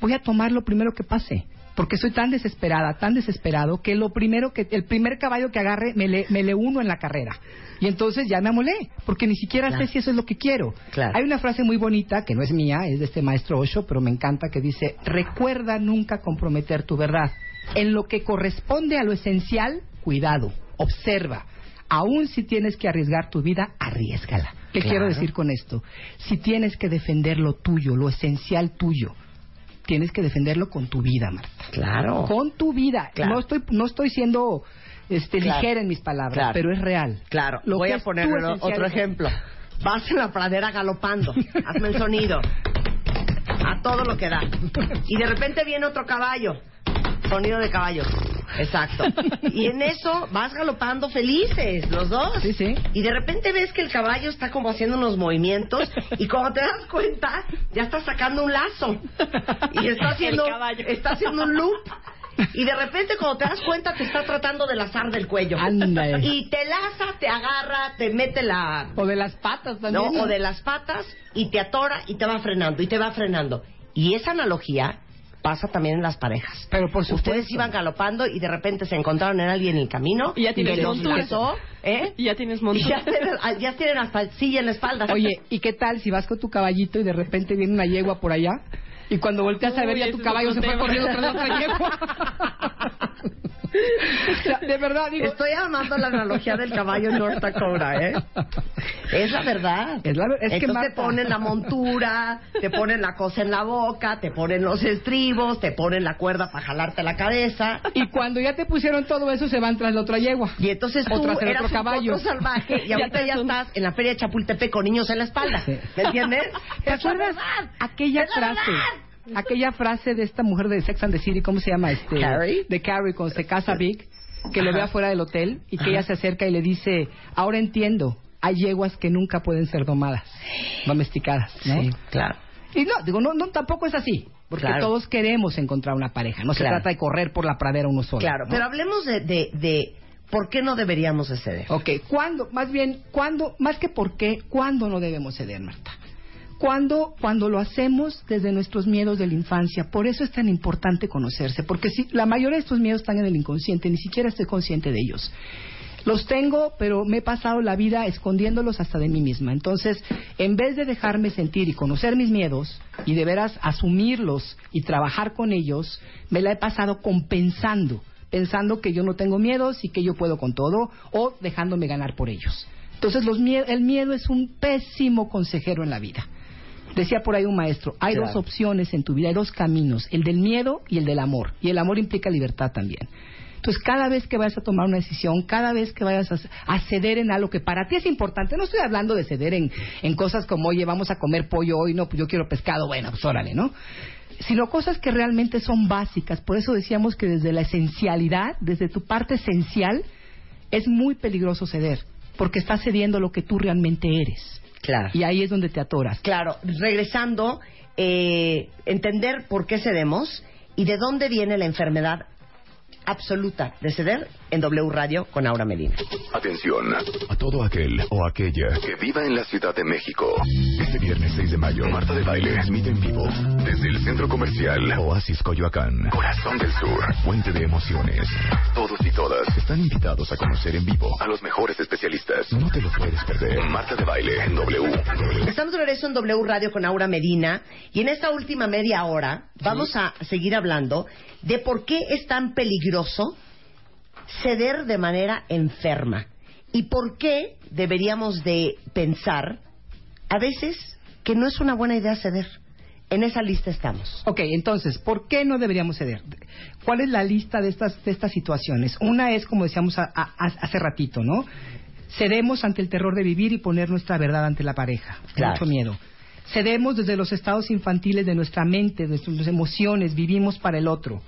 Speaker 4: voy a tomar lo primero que pase. Porque soy tan desesperada, tan desesperado, que lo primero que, el primer caballo que agarre me le, me le uno en la carrera. Y entonces ya me amolé, porque ni siquiera
Speaker 1: Claro.
Speaker 4: sé si eso es lo que quiero.
Speaker 1: Claro.
Speaker 4: Hay una frase muy bonita, que no es mía, es de este maestro Osho, pero me encanta, que dice, recuerda nunca comprometer tu verdad. En lo que corresponde a lo esencial, cuidado, observa, Aún si tienes que arriesgar tu vida, arriesgala. ¿Qué
Speaker 1: Claro.
Speaker 4: quiero decir con esto? Si tienes que defender lo tuyo, lo esencial tuyo, tienes que defenderlo con tu vida, Marta.
Speaker 1: Claro.
Speaker 4: Con tu vida.
Speaker 1: Claro.
Speaker 4: No estoy no estoy siendo este
Speaker 1: Claro.
Speaker 4: ligera en mis palabras, pero es real.
Speaker 1: Claro,
Speaker 4: Lo
Speaker 1: voy a poner otro ejemplo. Vas en la pradera galopando, hazme el sonido, a todo lo que da. Y de repente viene otro caballo, sonido de caballo. Exacto. [laughs] Y en eso vas galopando felices, los dos.
Speaker 4: Sí, sí.
Speaker 1: Y de repente ves que el caballo está como haciendo unos movimientos y cuando te das cuenta ya está sacando un lazo y está haciendo, está haciendo un loop. Y de repente cuando te das cuenta te está tratando de lazar del cuello.
Speaker 4: Ándale.
Speaker 1: Y te laza, te agarra, te mete la...
Speaker 4: O de las patas
Speaker 1: ¿no?
Speaker 4: también.
Speaker 1: O de las patas y te atora y te va frenando y te va frenando. Y esa analogía pasa también en las parejas.
Speaker 4: Pero por supuesto.
Speaker 1: Ustedes iban galopando y de repente se encontraron en alguien en el camino
Speaker 5: Y ya tienes montura.
Speaker 1: ¿eh?
Speaker 5: Y ya tienes
Speaker 1: Y
Speaker 5: montura.
Speaker 1: ya tienen, ya tienen hasta silla en la espalda.
Speaker 4: Oye, ¿y qué tal si vas con tu caballito y de repente viene una yegua por allá? Y cuando volteas a ver ya tu caballo se fue corriendo tras la otra yegua. [laughs] O sea, de verdad, digo...
Speaker 1: Estoy amando la analogía del caballo en North Dakota, ¿eh? Es la verdad.
Speaker 4: Es la es que
Speaker 1: te ponen la montura, te ponen la cosa en la boca, te ponen los estribos, te ponen la cuerda para jalarte la cabeza.
Speaker 4: Y cuando ya te pusieron todo eso, se van tras la otra yegua.
Speaker 1: Y entonces tú
Speaker 4: hacer
Speaker 1: eras
Speaker 4: otro
Speaker 1: un
Speaker 4: caballo.
Speaker 1: potro salvaje y [laughs]
Speaker 5: Ya
Speaker 1: ahorita ya
Speaker 5: un-
Speaker 1: estás en la feria de Chapultepec con niños en la espalda. ¿Me entiendes?
Speaker 4: ¿Te acuerdas aquella frase?
Speaker 1: verdad.
Speaker 4: Aquella frase de esta mujer de Sex and the City, ¿cómo se llama? Este,
Speaker 1: Carrie.
Speaker 4: De Carrie, cuando se casa Vic, que lo
Speaker 1: Ajá.
Speaker 4: ve afuera del hotel y que ella se acerca y le dice, ahora entiendo, hay yeguas que nunca pueden ser domadas, domesticadas, ¿no?
Speaker 1: Sí, claro.
Speaker 4: Y no, digo, no, no, tampoco es así, porque
Speaker 1: Claro.
Speaker 4: todos queremos encontrar una pareja, no se trata de correr por la pradera uno solo.
Speaker 1: Claro,
Speaker 4: ¿no?
Speaker 1: pero hablemos de, de, de por qué no deberíamos de ceder.
Speaker 4: Ok, ¿cuándo? Más bien, ¿cuándo? Más que por qué, ¿cuándo no debemos ceder, Marta? Cuando, cuando lo hacemos desde nuestros miedos de la infancia. Por eso es tan importante conocerse, porque si la mayoría de estos miedos están en el inconsciente, ni siquiera estoy consciente de ellos. Los tengo, pero me he pasado la vida escondiéndolos hasta de mí misma. Entonces, en vez de dejarme sentir y conocer mis miedos y de veras asumirlos y trabajar con ellos, me la he pasado compensando, pensando que yo no tengo miedos y que yo puedo con todo o dejándome ganar por ellos. Entonces, los el miedo es un pésimo consejero en la vida. Decía por ahí un maestro, hay
Speaker 1: Claro.
Speaker 4: dos opciones en tu vida, hay dos caminos, el del miedo y el del amor. Y el amor implica libertad también. Entonces, cada vez que vayas a tomar una decisión, cada vez que vayas a, a ceder en algo que para ti es importante, no estoy hablando de ceder en, en cosas como, oye, vamos a comer pollo hoy, no, pues yo quiero pescado, bueno, pues órale, ¿no? Sino cosas que realmente son básicas. Por eso decíamos que desde la esencialidad, desde tu parte esencial, es muy peligroso ceder, porque estás cediendo lo que tú realmente eres.
Speaker 1: Claro.
Speaker 4: Y ahí es donde te atoras.
Speaker 1: Claro, regresando, eh, entender por qué cedemos y de dónde viene la enfermedad absoluta de ceder en W Radio con Aura Medina.
Speaker 3: Atención a todo aquel o aquella que viva en la Ciudad de México. Este viernes 6 de mayo, Marta de Baile transmite en vivo desde el Centro Comercial Oasis Coyoacán, Corazón del Sur, Fuente de Emociones. Todos y todas están invitados a conocer en vivo a los mejores especialistas. No te lo puedes perder. Marta de Baile en W.
Speaker 1: Estamos de regreso en W Radio con Aura Medina y en esta última media hora vamos a seguir hablando de por qué es tan peligroso ceder de manera enferma y por qué deberíamos de pensar a veces que no es una buena idea ceder. En esa lista estamos.
Speaker 4: Ok, entonces, ¿por qué no deberíamos ceder? ¿Cuál es la lista de estas, de estas situaciones? Una es, como decíamos a- a- a- hace ratito, ¿no? Cedemos ante el terror de vivir y poner nuestra verdad ante la pareja.
Speaker 1: Claro.
Speaker 4: Mucho miedo. Cedemos desde los estados infantiles de nuestra mente, de nuestras emociones, vivimos para el otro.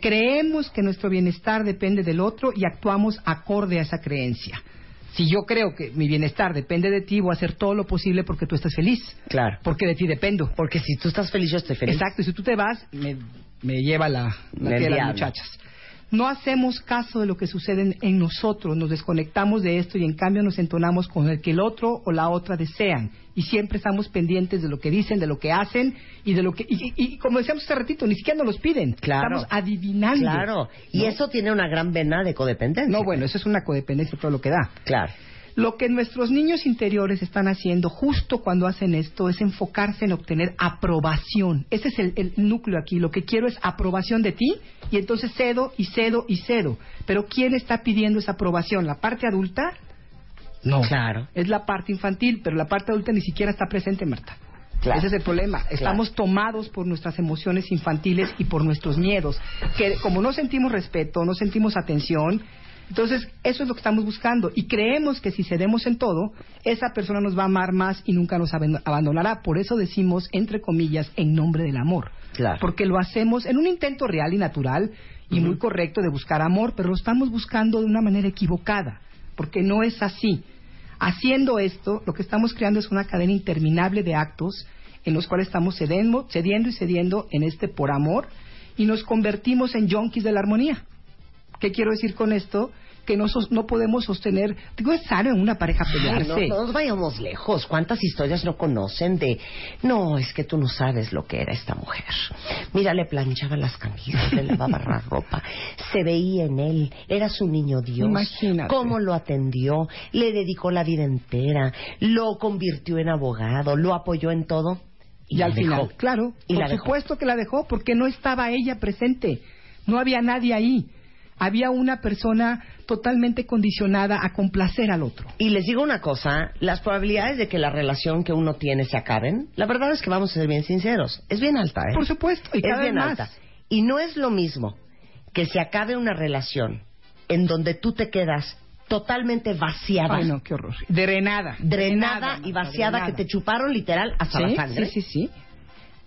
Speaker 4: Creemos que nuestro bienestar depende del otro y actuamos acorde a esa creencia. Si yo creo que mi bienestar depende de ti, voy a hacer todo lo posible porque tú estés feliz.
Speaker 1: Claro.
Speaker 4: Porque de ti dependo.
Speaker 1: Porque si tú estás feliz, yo estoy feliz.
Speaker 4: Exacto, y si tú te vas, me, me lleva la, la de las muchachas. No hacemos caso de lo que sucede en, en nosotros, nos desconectamos de esto y en cambio nos entonamos con el que el otro o la otra desean. Y siempre estamos pendientes de lo que dicen, de lo que hacen y de lo que. Y, y- y como decíamos hace ratito, ni siquiera nos los piden.
Speaker 1: Claro.
Speaker 4: Estamos adivinando.
Speaker 1: Claro. Y
Speaker 4: ¿no?
Speaker 1: eso tiene una gran vena de codependencia.
Speaker 4: No, bueno, eso es una codependencia, todo lo que da.
Speaker 1: Claro.
Speaker 4: Lo que nuestros niños interiores están haciendo justo cuando hacen esto es enfocarse en obtener aprobación. Ese es el, el núcleo aquí. Lo que quiero es aprobación de ti y entonces cedo y cedo y cedo. Pero ¿quién está pidiendo esa aprobación? ¿La parte adulta? No.
Speaker 1: Claro.
Speaker 4: Es la parte infantil, pero la parte adulta ni siquiera está presente, Marta.
Speaker 1: Claro.
Speaker 4: Ese es el problema. Estamos tomados por nuestras emociones infantiles y por nuestros miedos. Que como no sentimos respeto, no sentimos atención, entonces eso es lo que estamos buscando. Y creemos que si cedemos en todo, esa persona nos va a amar más y nunca nos abandonará. Por eso decimos, entre comillas, en nombre del amor.
Speaker 1: Claro.
Speaker 4: Porque lo hacemos en un intento real y natural y muy correcto de buscar amor, pero lo estamos buscando de una manera equivocada. Porque no es así. Haciendo esto, lo que estamos creando es una cadena interminable de actos en los cuales estamos cedendo, cediendo y cediendo en este por amor y nos convertimos en junkies de la armonía. ¿Qué quiero decir con esto? Que no, sos- no podemos sostener, digo, es sano en una pareja pelearse.
Speaker 1: no, no nos vayamos lejos. ¿Cuántas historias no conocen de... No, es que tú no sabes lo que era esta mujer. Mira, le planchaba las camisas, le lavaba la [laughs] ropa. Se veía en él. Era su niño Dios.
Speaker 4: Imagínate.
Speaker 1: Cómo lo atendió. Le dedicó la vida entera. Lo convirtió en abogado. Lo apoyó en todo.
Speaker 4: Y,
Speaker 1: la
Speaker 4: al
Speaker 1: dejó.
Speaker 4: final, claro,
Speaker 1: Y
Speaker 4: por
Speaker 1: la dejó.
Speaker 4: supuesto que la dejó porque no estaba ella presente, no había nadie ahí, había una persona totalmente condicionada a complacer al otro.
Speaker 1: Y les digo una cosa, las probabilidades de que la relación que uno tiene se acaben, la verdad es que vamos a ser bien sinceros, es bien alta, ¿eh?
Speaker 4: Por supuesto, y
Speaker 1: es
Speaker 4: cada vez
Speaker 1: bien
Speaker 4: más.
Speaker 1: alta. Y no es lo mismo que se acabe una relación en donde tú te quedas totalmente vaciada,
Speaker 4: Ay, no, qué horror. Drenada.
Speaker 1: drenada y vaciada,
Speaker 4: drenada.
Speaker 1: que te chuparon literal hasta la sangre,
Speaker 4: sí, sí, sí.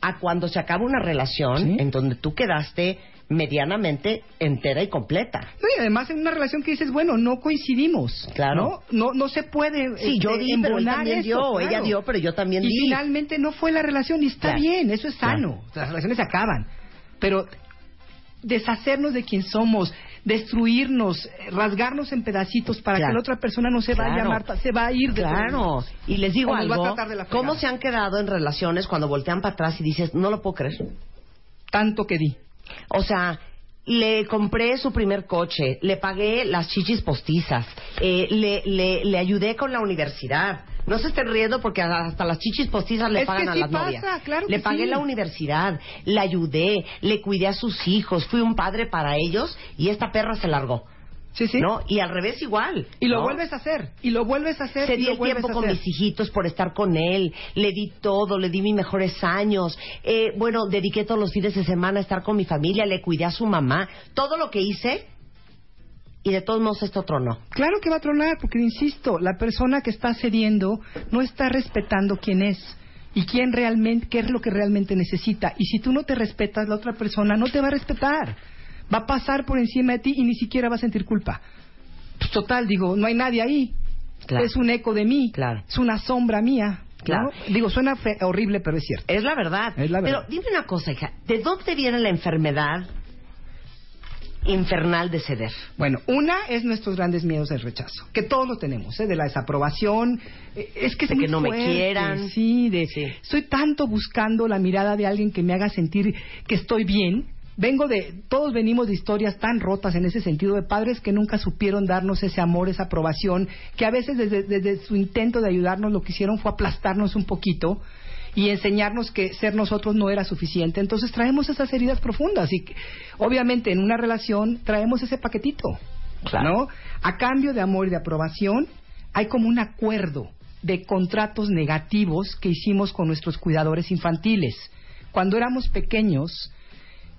Speaker 1: a cuando se acaba una relación
Speaker 4: Sí.
Speaker 1: en donde tú quedaste medianamente entera y completa.
Speaker 4: No, y además en una relación que dices, bueno, no coincidimos.
Speaker 1: Claro.
Speaker 4: No, no, no se puede.
Speaker 1: Sí, yo
Speaker 4: este,
Speaker 1: di, pero él
Speaker 4: embonar
Speaker 1: también
Speaker 4: esto,
Speaker 1: dio,
Speaker 4: claro.
Speaker 1: ella dio, pero yo también
Speaker 4: y
Speaker 1: di.
Speaker 4: finalmente no fue la relación y está
Speaker 1: Claro.
Speaker 4: bien, eso es sano. Las relaciones se acaban. Pero deshacernos de quien somos, destruirnos, rasgarnos en pedacitos para que la otra persona no se vaya,
Speaker 1: Claro.
Speaker 4: Marta, se va a ir de
Speaker 1: Claro, y les digo
Speaker 4: O nos va a
Speaker 1: algo,
Speaker 4: tratar de la.
Speaker 1: ¿cómo se han quedado en relaciones cuando voltean para atrás y dices, no lo puedo creer?
Speaker 4: tanto que di.
Speaker 1: O sea, le compré su primer coche, le pagué las chichis postizas, eh, le, le, le ayudé con la universidad. No se estén riendo porque hasta las chichis postizas le
Speaker 4: Es que
Speaker 1: pagan a las
Speaker 4: pasa,
Speaker 1: novias.
Speaker 4: claro
Speaker 1: le
Speaker 4: que
Speaker 1: pagué
Speaker 4: sí.
Speaker 1: la universidad, le ayudé, le cuidé a sus hijos, fui un padre para ellos y esta perra se largó.
Speaker 4: Sí, sí.
Speaker 1: ¿No? Y al revés igual.
Speaker 4: Y lo
Speaker 1: ¿no?
Speaker 4: vuelves a hacer, y lo vuelves a hacer,
Speaker 1: el
Speaker 4: vuelves
Speaker 1: tiempo con mis hijitos por estar con él, le di todo, le di mis mejores años, eh, bueno, dediqué todos los fines de semana a estar con mi familia, le cuidé a su mamá, todo lo que hice y de todos modos esto tronó.
Speaker 4: Claro que va a tronar, porque insisto, la persona que está cediendo no está respetando quién es y quién realmente, qué es lo que realmente necesita. Y si tú no te respetas, la otra persona no te va a respetar. Va a pasar por encima de ti y ni siquiera va a sentir culpa. Pues total, digo, no hay nadie ahí.
Speaker 1: Claro.
Speaker 4: Es un eco de mí.
Speaker 1: Claro.
Speaker 4: Es una sombra mía. ¿no?
Speaker 1: Claro.
Speaker 4: Digo, suena fe- horrible, pero es cierto.
Speaker 1: Es la verdad.
Speaker 4: Es la verdad.
Speaker 1: Pero dime una cosa, hija, ¿de dónde viene la enfermedad infernal de ceder?
Speaker 4: Bueno, una es nuestros grandes miedos del rechazo, que todos lo tenemos, ¿eh? de la desaprobación, eh, es que es
Speaker 1: De
Speaker 4: muy
Speaker 1: que no me quieran.
Speaker 4: sí, de
Speaker 1: Sí.
Speaker 4: estoy tanto buscando la mirada de alguien que me haga sentir que estoy bien. Vengo de, todos venimos de historias tan rotas en ese sentido de padres que nunca supieron darnos ese amor, esa aprobación, que a veces desde, desde su intento de ayudarnos lo que hicieron fue aplastarnos un poquito y enseñarnos que ser nosotros no era suficiente. Entonces traemos esas heridas profundas y que, obviamente en una relación traemos ese paquetito, ¿no? A cambio de amor y de aprobación hay como un acuerdo de contratos negativos que hicimos con nuestros cuidadores infantiles. Cuando éramos pequeños,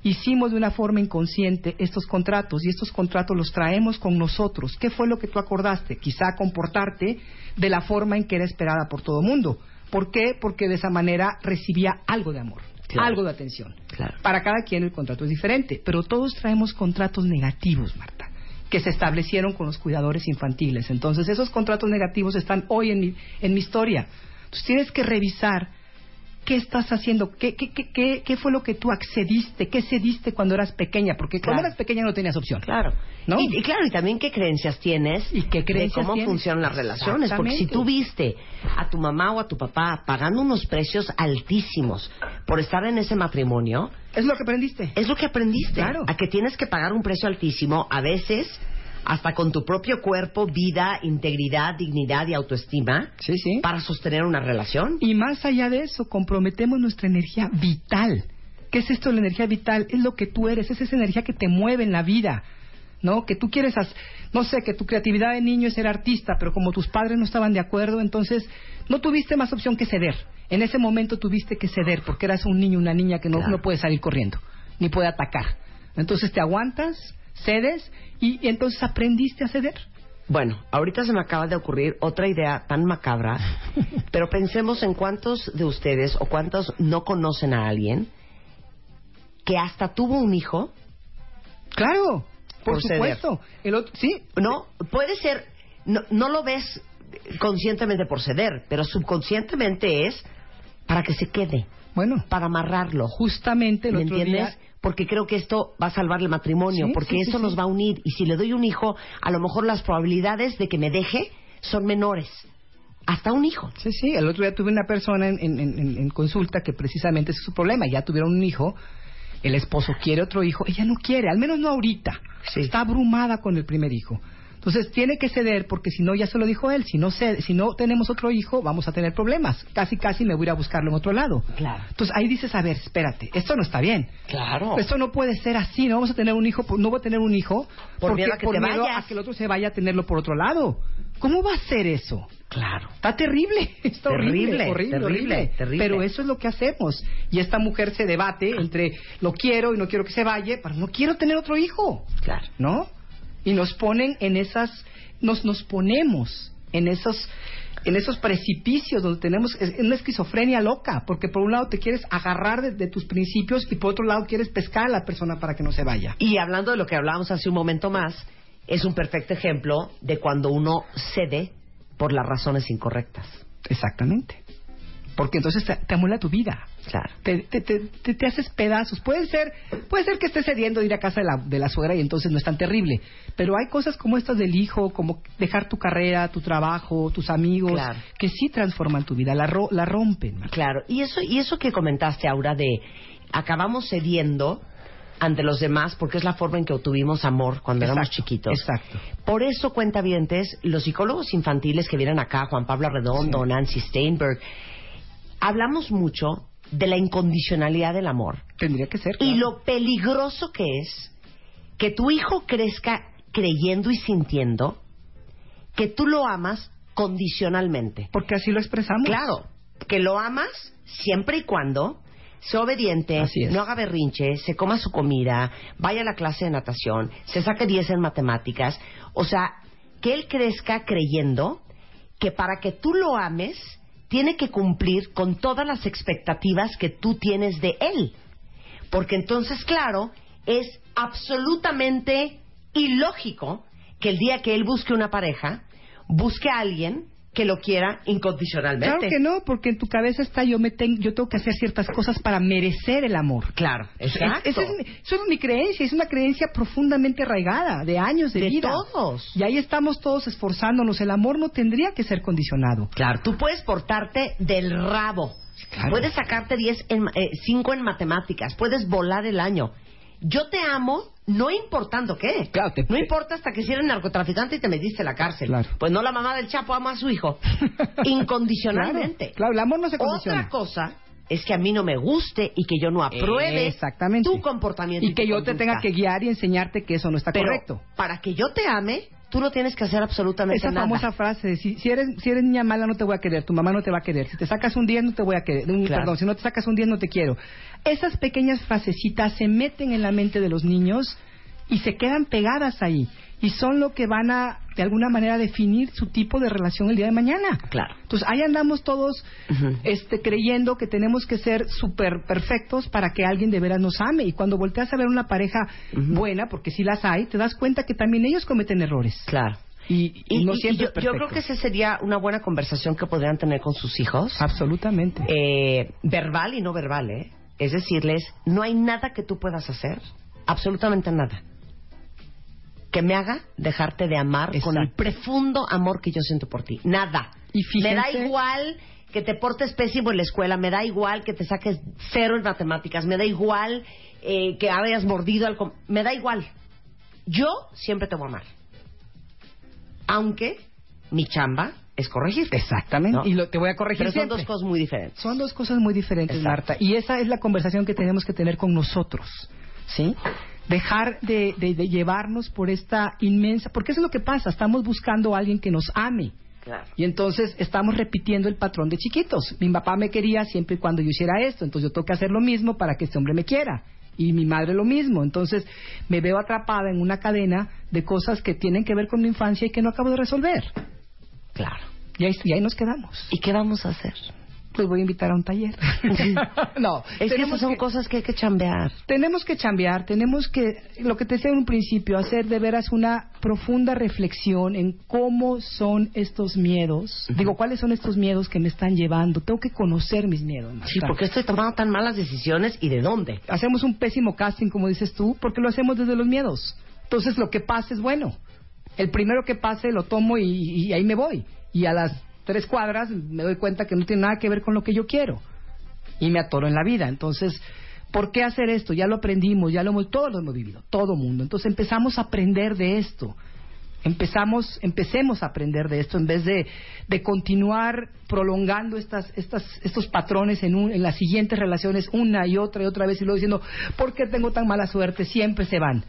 Speaker 4: hicimos de una forma inconsciente estos contratos y estos contratos los traemos con nosotros. ¿Qué fue lo que tú acordaste? Quizá comportarte de la forma en que era esperada por todo el mundo. ¿Por qué? Porque de esa manera recibía algo de amor,
Speaker 1: Claro.
Speaker 4: algo de atención.
Speaker 1: Claro.
Speaker 4: Para cada quien el contrato es diferente, pero todos traemos contratos negativos, Marta, que se establecieron con los cuidadores infantiles. Entonces, esos contratos negativos están hoy en mi, en mi historia. Entonces, tienes que revisar qué estás haciendo, qué, qué, qué, qué, qué fue lo que tú accediste, qué cediste cuando eras pequeña, porque cuando eras pequeña no tenías opción.
Speaker 1: Claro.
Speaker 4: ¿No?
Speaker 1: Y, y claro, y también qué creencias tienes
Speaker 4: ¿Y qué creencias
Speaker 1: de cómo
Speaker 4: tienes?
Speaker 1: funcionan las relaciones. Porque si tú viste a tu mamá o a tu papá pagando unos precios altísimos por estar en ese matrimonio,
Speaker 4: Es lo que aprendiste.
Speaker 1: es lo que aprendiste.
Speaker 4: Claro.
Speaker 1: A que tienes que pagar un precio altísimo, a veces hasta con tu propio cuerpo, vida, integridad, dignidad y autoestima,
Speaker 4: Sí, sí.
Speaker 1: para sostener una relación.
Speaker 4: Y más allá de eso, comprometemos nuestra energía vital. ¿Qué es esto de la energía vital? Es lo que tú eres, es esa energía que te mueve en la vida. ¿no? Que tú quieres, no sé, que tu creatividad de niño es ser artista, pero como tus padres no estaban de acuerdo, entonces no tuviste más opción que ceder. En ese momento tuviste que ceder porque eras un niño, una niña que no,
Speaker 1: Claro.
Speaker 4: no puede salir corriendo, ni puede atacar. Entonces te aguantas, cedes y, entonces aprendiste a ceder.
Speaker 1: Bueno, ahorita se me acaba de ocurrir otra idea tan macabra, [laughs] pero pensemos en cuántos de ustedes o cuántos no conocen a alguien que hasta tuvo un hijo,
Speaker 4: Claro, por,
Speaker 1: Por
Speaker 4: supuesto. El otro, sí,
Speaker 1: ¿no? Puede ser, no, no lo ves conscientemente por ceder, pero subconscientemente es para que se quede,
Speaker 4: bueno,
Speaker 1: para amarrarlo.
Speaker 4: justamente el
Speaker 1: ¿Me
Speaker 4: otro
Speaker 1: entiendes?
Speaker 4: día
Speaker 1: Porque creo que esto va a salvar el matrimonio,
Speaker 4: Sí,
Speaker 1: porque
Speaker 4: sí,
Speaker 1: esto
Speaker 4: sí.
Speaker 1: nos va a unir. Y si le doy un hijo, a lo mejor las probabilidades de que me deje son menores. Hasta un hijo.
Speaker 4: Sí, sí, el otro día tuve una persona en, en- en- en consulta que precisamente ese es su problema. Ya tuvieron un hijo, el esposo quiere otro hijo, ella no quiere, al menos no ahorita.
Speaker 1: Sí.
Speaker 4: Está abrumada con el primer hijo. Entonces tiene que ceder porque si no, ya se lo dijo él, si no, cede- si no tenemos otro hijo, vamos a tener problemas. Casi, casi me voy a ir a buscarlo en otro lado.
Speaker 1: Claro.
Speaker 4: Entonces ahí dices, a ver, espérate, esto no está bien.
Speaker 1: Claro.
Speaker 4: Esto no puede ser así, no vamos a tener un hijo, no voy a tener un hijo
Speaker 1: Por
Speaker 4: porque-
Speaker 1: miedo a que
Speaker 4: por
Speaker 1: te
Speaker 4: miedo
Speaker 1: vayas.
Speaker 4: a que el otro se vaya a tenerlo por otro lado. ¿Cómo va a ser eso?
Speaker 1: Claro.
Speaker 4: Está terrible, [laughs] está
Speaker 1: Terrible,
Speaker 4: horrible, horrible,
Speaker 1: terrible,
Speaker 4: horrible.
Speaker 1: terrible.
Speaker 4: Pero eso es lo que hacemos. Y esta mujer se debate entre lo quiero y no quiero que se vaya, pero no quiero tener otro hijo,
Speaker 1: Claro.
Speaker 4: ¿no? Y nos ponen en esas, nos nos ponemos en esos en esos precipicios donde tenemos es una esquizofrenia loca, porque por un lado te quieres agarrar de, de tus principios y por otro lado quieres pescar a la persona para que no se vaya.
Speaker 1: Y hablando de lo que hablábamos hace un momento más, es un perfecto ejemplo de cuando uno cede por las razones incorrectas.
Speaker 4: Exactamente. Porque entonces te, te amuela tu vida.
Speaker 1: Claro.
Speaker 4: te, te, te, te- te haces pedazos. Puede ser, puede ser que estés cediendo de ir a casa de la, de la suegra y entonces no es tan terrible. Pero hay cosas como estas del hijo, como dejar tu carrera, tu trabajo, tus amigos,
Speaker 1: Claro.
Speaker 4: que sí transforman tu vida, la, ro- la rompen. Marta.
Speaker 1: Claro. Y eso, y eso que comentaste, Aura, de acabamos cediendo ante los demás porque es la forma en que obtuvimos amor cuando éramos chiquitos.
Speaker 4: Exacto.
Speaker 1: Por eso, cuentavientes, los psicólogos infantiles que vienen acá, Juan Pablo Arredondo, Nancy Steinberg, hablamos mucho de la incondicionalidad del amor
Speaker 4: Tendría que ser.
Speaker 1: y
Speaker 4: claro.
Speaker 1: lo peligroso que es que tu hijo crezca creyendo y sintiendo que tú lo amas condicionalmente.
Speaker 4: Porque así lo expresamos.
Speaker 1: Claro, que lo amas siempre y cuando sea obediente, no haga berrinche, se coma su comida, vaya a la clase de natación, se saque 10 en matemáticas. O sea, que él crezca creyendo que para que tú lo ames, tiene que cumplir con todas las expectativas que tú tienes de él. Porque entonces, claro, es absolutamente ilógico que el día que él busque una pareja, busque a alguien que lo quiera incondicionalmente.
Speaker 4: Claro que no, porque en tu cabeza está yo me tengo, yo tengo que hacer ciertas cosas para merecer el amor.
Speaker 1: Claro,
Speaker 4: Es-
Speaker 1: exacto.
Speaker 4: esa es mi- eso es mi creencia, es una creencia profundamente arraigada, de años de,
Speaker 1: De
Speaker 4: vida.
Speaker 1: todos.
Speaker 4: Y ahí estamos todos esforzándonos. El amor no tendría que ser condicionado.
Speaker 1: Claro, tú puedes portarte del rabo.
Speaker 4: Claro.
Speaker 1: Puedes sacarte 10 en, 5 en matemáticas. Puedes volar el año. Yo te amo, no importando qué.
Speaker 4: Claro, te-
Speaker 1: no importa hasta que si eres narcotraficante y te metiste a la cárcel.
Speaker 4: Claro.
Speaker 1: Pues no la mamá del Chapo ama a su hijo. [laughs] Incondicionalmente.
Speaker 4: Claro, claro, el amor no se condiciona.
Speaker 1: Otra cosa es que a mí no me guste y que yo no apruebe
Speaker 4: Exactamente.
Speaker 1: tu comportamiento.
Speaker 4: Y que yo te tenga que guiar y enseñarte que eso no está
Speaker 1: Pero
Speaker 4: correcto.
Speaker 1: para que yo te ame, tú no tienes que hacer absolutamente
Speaker 4: Esa
Speaker 1: nada.
Speaker 4: famosa frase de si, si eres si eres niña mala no te voy a querer, tu mamá no te va a querer, si te sacas un 10 no te voy a querer, un-
Speaker 1: Claro.
Speaker 4: perdón, si no te sacas un 10 no te quiero. Esas pequeñas frasecitas se meten en la mente de los niños y se quedan pegadas ahí y son lo que van a de alguna manera definir su tipo de relación el día de mañana.
Speaker 1: Claro.
Speaker 4: Entonces ahí andamos todos este, creyendo que tenemos que ser súper perfectos para que alguien de veras nos ame. Y cuando volteas a ver una pareja buena, porque si las hay, te das cuenta que también ellos cometen errores.
Speaker 1: Claro.
Speaker 4: Y, y
Speaker 1: Y,
Speaker 4: no
Speaker 1: y- y
Speaker 4: siempre
Speaker 1: yo, creo que esa sería una buena conversación que podrían tener con sus hijos,
Speaker 4: Absolutamente.
Speaker 1: eh, verbal y no verbal, ¿eh? Es decirles, no hay nada que tú puedas hacer, absolutamente nada, que me haga dejarte de amar con el profundo amor que yo siento por ti. Nada.
Speaker 4: Y
Speaker 1: Me da
Speaker 4: fíjense-
Speaker 1: igual que te portes pésimo en la escuela, me da igual que te saques cero en matemáticas, me da igual eh, que hayas mordido al... Me da igual. Yo siempre te voy a amar. Aunque mi chamba es corregirte.
Speaker 4: Exactamente.
Speaker 1: ¿no?
Speaker 4: Y lo, te voy a corregir
Speaker 1: Pero son dos cosas muy diferentes.
Speaker 4: Son dos cosas muy diferentes,
Speaker 1: Exacto.
Speaker 4: Marta. Y esa es la conversación que tenemos que tener con nosotros. ¿Sí? Dejar de, de- de llevarnos por esta inmensa, porque eso es lo que pasa, estamos buscando a alguien que nos ame.
Speaker 1: Claro.
Speaker 4: Y entonces estamos repitiendo el patrón de chiquitos. Mi papá me quería siempre y cuando yo hiciera esto, entonces yo tengo que hacer lo mismo para que este hombre me quiera. Y mi madre lo mismo. Entonces me veo atrapada en una cadena de cosas que tienen que ver con mi infancia y que no acabo de resolver.
Speaker 1: Claro.
Speaker 4: Y ahí, y ahí nos quedamos.
Speaker 1: ¿Y qué vamos a hacer?
Speaker 4: Pues voy a invitar a un taller. [laughs] no,
Speaker 1: Es que esas son
Speaker 4: que-
Speaker 1: cosas que hay que chambear.
Speaker 4: tenemos que cambiar, tenemos que, lo que te decía en un principio, hacer de veras una profunda reflexión en cómo son estos miedos. Digo, ¿cuáles son estos miedos que me están llevando? Tengo que conocer mis miedos.
Speaker 1: Sí, porque estoy tomando tan malas decisiones y de dónde.
Speaker 4: Hacemos un pésimo casting, como dices tú, porque lo hacemos desde los miedos. Entonces, lo que pase es bueno. El primero que pase lo tomo y, y ahí me voy. Y a las tres cuadras me doy cuenta que no tiene nada que ver con lo que yo quiero. Y me atoro en la vida. Entonces, ¿por qué hacer esto? Ya lo aprendimos, ya lo hemos, todos lo hemos vivido, todo mundo. Entonces empezamos a aprender de esto. Empezamos, empecemos a aprender de esto en vez de, de continuar prolongando estas, estas, estos patrones en, un- en las siguientes relaciones una y otra y otra vez y luego diciendo, ¿por qué tengo tan mala suerte? Siempre se van.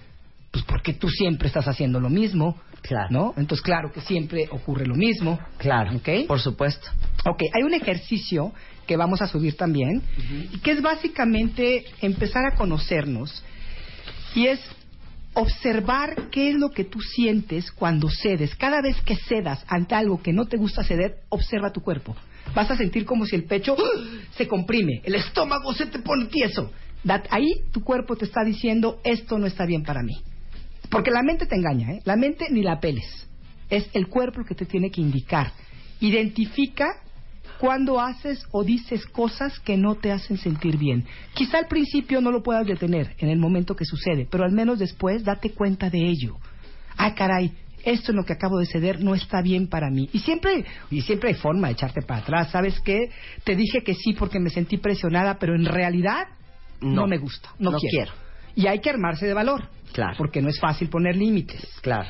Speaker 4: Pues porque tú siempre estás haciendo lo mismo.
Speaker 1: Claro.
Speaker 4: ¿No? Entonces, claro que siempre ocurre lo mismo.
Speaker 1: Claro.
Speaker 4: ¿Ok?
Speaker 1: Por supuesto.
Speaker 4: Ok, hay un ejercicio que vamos a subir también, y que es básicamente empezar a conocernos, y es observar qué es lo que tú sientes cuando cedes. Cada vez que cedas ante algo que no te gusta ceder, observa tu cuerpo. Vas a sentir como si el pecho ¡ah! se comprime, el estómago se te pone tieso. Ahí tu cuerpo te está diciendo, esto no está bien para mí. Porque la mente te engaña, ¿eh? La mente ni la peles. Es el cuerpo el que te tiene que indicar. Identifica cuando haces o dices cosas que no te hacen sentir bien. Quizá al principio no lo puedas detener en el momento que sucede, pero al menos después date cuenta de ello. Ah, caray, esto en lo que acabo de ceder no está bien para mí. Y siempre, y siempre hay forma de echarte para atrás. ¿Sabes qué? Te dije que sí porque me sentí presionada, pero en realidad no,
Speaker 1: No.
Speaker 4: me gusta, no,
Speaker 1: No
Speaker 4: quiero.
Speaker 1: quiero.
Speaker 4: Y hay que armarse de valor.
Speaker 1: Claro.
Speaker 4: Porque no es fácil poner límites.
Speaker 1: Claro.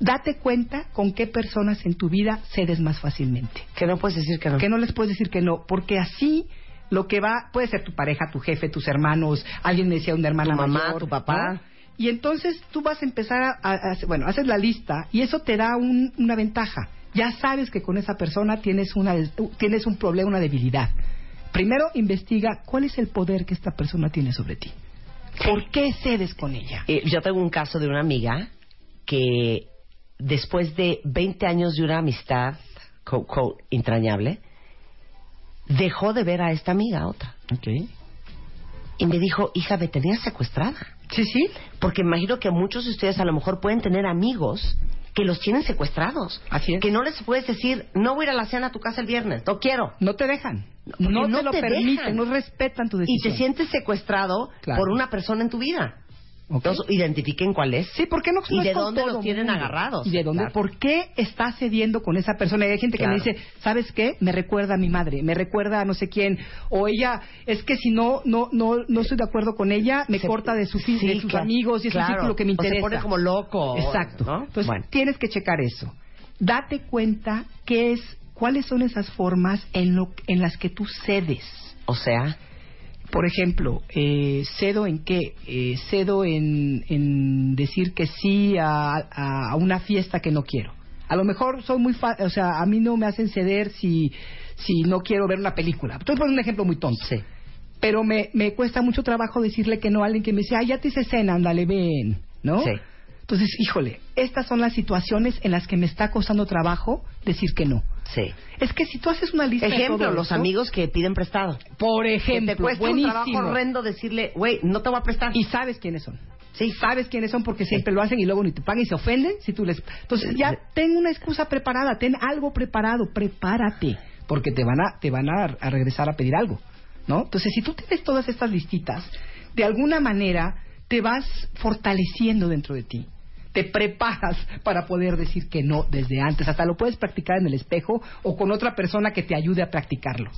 Speaker 4: Date cuenta con qué personas en tu vida cedes más fácilmente.
Speaker 1: Que no puedes decir que no.
Speaker 4: Que no les puedes decir que no, porque así lo que va puede ser tu pareja, tu jefe, tus hermanos, alguien me decía una hermana
Speaker 1: Tu mamá,
Speaker 4: mayor,
Speaker 1: tu papá.
Speaker 4: ¿no? Y entonces tú vas a empezar a, a- a- bueno, haces la lista y eso te da un- una ventaja. Ya sabes que con esa persona tienes una tienes un problema, una debilidad. Primero investiga cuál es el poder que esta persona tiene sobre ti. ¿Por qué cedes con ella?
Speaker 1: Eh, yo tengo un caso de una amiga que después de 20 años de una amistad, quote, quote, entrañable, dejó de ver a esta amiga, a otra. Y me dijo, hija, me tenías secuestrada.
Speaker 4: Sí, sí.
Speaker 1: Porque imagino que muchos de ustedes a lo mejor pueden tener amigos que los tienen secuestrados.
Speaker 4: Así es.
Speaker 1: Que no les puedes decir, no voy a ir a la cena a tu casa el viernes, no quiero.
Speaker 4: No te dejan. No,
Speaker 1: no
Speaker 4: te lo
Speaker 1: te
Speaker 4: permiten,
Speaker 1: dejan.
Speaker 4: no respetan tu
Speaker 1: Y
Speaker 4: decisión.
Speaker 1: te sientes secuestrado
Speaker 4: Claro.
Speaker 1: por una persona en tu vida. Entonces, identifiquen cuál es.
Speaker 4: Sí, ¿por qué no?
Speaker 1: ¿Y de dónde los tienen
Speaker 4: mundo?
Speaker 1: agarrados?
Speaker 4: ¿Y de dónde?
Speaker 1: Claro.
Speaker 4: ¿Por qué estás cediendo con esa persona? Y hay gente que me
Speaker 1: Claro.
Speaker 4: dice, ¿sabes qué? Me recuerda a mi madre, me recuerda a no sé quién. O ella, es que si no no no no estoy de acuerdo con ella, me
Speaker 1: Se-
Speaker 4: corta de, su,
Speaker 1: Sí,
Speaker 4: de sus
Speaker 1: claro.
Speaker 4: amigos y es un círculo que me
Speaker 1: O se
Speaker 4: interesa.
Speaker 1: pone como loco.
Speaker 4: Exacto.
Speaker 1: ¿no?
Speaker 4: Entonces,
Speaker 1: Bueno.
Speaker 4: tienes que checar eso. Date cuenta qué es, cuáles son esas formas en, lo, en las que tú cedes.
Speaker 1: O sea,
Speaker 4: Por ejemplo, eh, cedo en qué? Eh, cedo en, en decir que sí a, a- a una fiesta que no quiero. A lo mejor soy muy fa o sea, a mí no me hacen ceder si, si no quiero ver una película. Estoy poniendo un ejemplo muy tonto.
Speaker 1: sí.
Speaker 4: Pero me, me cuesta mucho trabajo decirle que no a alguien que me dice, ah, ya te hice cena, ándale, ven, ¿no?
Speaker 1: Sí.
Speaker 4: Entonces, híjole, estas son las situaciones en las que me está costando trabajo decir que no.
Speaker 1: Sí.
Speaker 4: Es que si tú haces una lista de
Speaker 1: Ejemplo,
Speaker 4: todo
Speaker 1: los
Speaker 4: eso-
Speaker 1: amigos que piden prestado.
Speaker 4: por
Speaker 1: Que
Speaker 4: ejemplo,
Speaker 1: te cuesta un trabajo horrendo decirle, güey, no te voy a prestar.
Speaker 4: y sabes quiénes son.
Speaker 1: Sí.
Speaker 4: Sabes quiénes son porque siempre lo hacen y luego ni te pagan y se ofenden si tú les. Entonces ya ten una excusa preparada, ten algo preparado, prepárate porque te van a te van a, a regresar a pedir algo, ¿no? Entonces si tú tienes todas estas listitas, de alguna manera te vas fortaleciendo dentro de ti. Te preparas para poder decir que no desde antes. Hasta lo puedes practicar en el espejo o con otra persona que te ayude a practicarlo.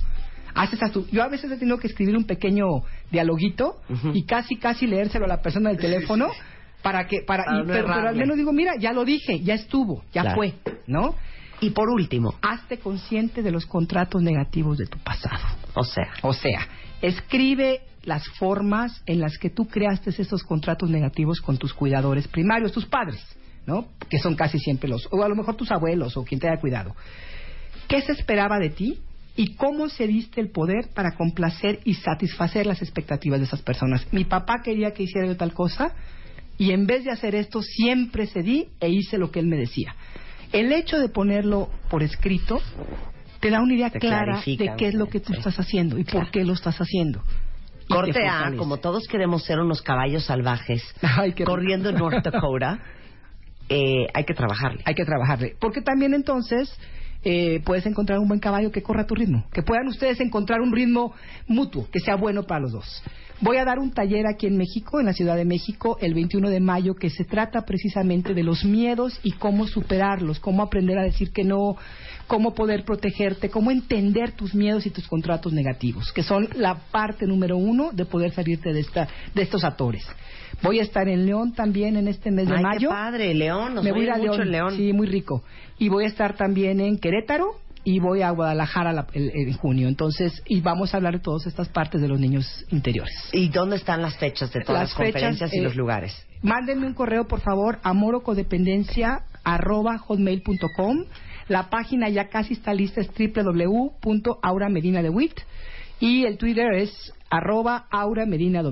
Speaker 4: Haces a tu- Yo a veces he tenido que escribir un pequeño dialoguito y casi casi leérselo a la persona del teléfono para que para, y-
Speaker 1: no
Speaker 4: pero, pero al menos digo mira ya lo dije ya estuvo ya
Speaker 1: Claro.
Speaker 4: fue no
Speaker 1: Y por último,
Speaker 4: hazte consciente de los contratos negativos de tu pasado.
Speaker 1: O sea,
Speaker 4: o sea Escribe las formas en las que tú creaste esos contratos negativos con tus cuidadores primarios, tus padres, ¿no? Que son casi siempre los, o a lo mejor tus abuelos o quien te haya cuidado. ¿Qué se esperaba de ti? y cómo se diste el poder para complacer y satisfacer las expectativas de esas personas. Mi papá quería que hiciera yo tal cosa y en vez de hacer esto siempre cedí e hice lo que él me decía. El hecho de ponerlo por escrito te da una idea
Speaker 1: Te
Speaker 4: clara de qué es lo que tú estás haciendo y por qué lo estás haciendo.
Speaker 1: Corte A, como todos queremos ser unos caballos salvajes [laughs]
Speaker 4: Ay,
Speaker 1: corriendo en North Dakota, [laughs] eh, hay que trabajarle.
Speaker 4: hay que trabajarle. Porque también entonces eh, puedes encontrar un buen caballo que corra a tu ritmo. Que puedan ustedes encontrar un ritmo mutuo, que sea bueno para los dos. Voy a dar un taller aquí en México, en la Ciudad de México, el 21 de mayo, que se trata precisamente de los miedos y cómo superarlos, cómo aprender a decir que no, cómo poder protegerte, cómo entender tus miedos y tus contratos negativos, que son la parte número uno de poder salirte de, esta, de estos atores. Voy a estar en León también en este mes de
Speaker 1: Ay, qué
Speaker 4: mayo.
Speaker 1: padre, León, nos
Speaker 4: Me voy a a
Speaker 1: mucho
Speaker 4: León.
Speaker 1: en León.
Speaker 4: Sí, muy rico. Y voy a estar también en Querétaro y voy a Guadalajara la- el- en junio. Entonces, y vamos a hablar de todas estas partes de los niños interiores.
Speaker 1: ¿Y dónde están las fechas de todas las,
Speaker 4: Las fechas,
Speaker 1: conferencias y
Speaker 4: eh,
Speaker 1: los lugares?
Speaker 4: Mándenme un correo, por favor, amorocodependencia arroba hotmail.com. La página ya casi está lista, es www.auramedinadewit y el Twitter es arroba auramedinaw.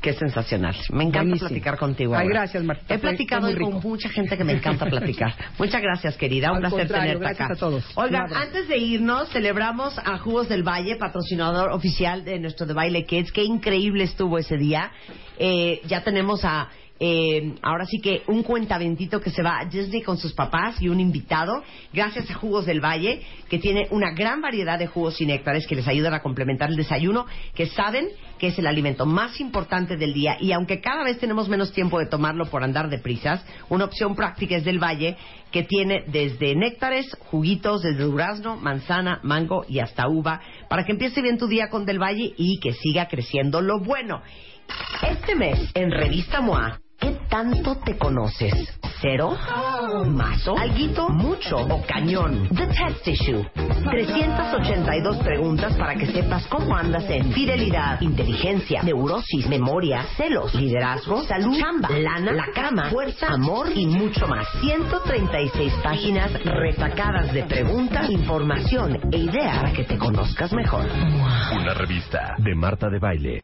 Speaker 1: Qué sensacional. Me encanta
Speaker 4: Buenísimo.
Speaker 1: platicar contigo.
Speaker 4: Ay,
Speaker 1: ahora.
Speaker 4: gracias, Marta.
Speaker 1: He platicado hoy con mucha gente que me encanta platicar. [laughs] Muchas gracias, querida. Un
Speaker 4: Al
Speaker 1: placer tenerte acá.
Speaker 4: a todos.
Speaker 1: Oigan, antes de irnos, celebramos a Jugos del Valle, patrocinador oficial de nuestro The Baile Kids. Qué increíble estuvo ese día. Eh, ya tenemos a eh, ahora sí que un cuentaventito que se va a Disney con sus papás y un invitado, gracias a Jugos del Valle, que tiene una gran variedad de jugos y néctares que les ayudan a complementar el desayuno, que saben que es el alimento más importante del día. Y aunque cada vez tenemos menos tiempo de tomarlo por andar de prisas, una opción práctica es del Valle, que tiene desde néctares, juguitos, desde durazno, manzana, mango y hasta uva, para que empiece bien tu día con del Valle y que siga creciendo lo bueno. Este mes, en Revista MOA, ¿qué tanto te conoces? ¿Cero? ¿Mazo? ¿Alguito? ¿Mucho? ¿O cañón? The Test Issue. 382 preguntas para que sepas cómo andas en fidelidad, inteligencia, neurosis, memoria, celos, liderazgo, salud, chamba, lana, la cama, fuerza, amor y mucho más. 136 páginas retacadas de preguntas, información e ideas para que te conozcas mejor.
Speaker 2: Una revista de Marta de Baile.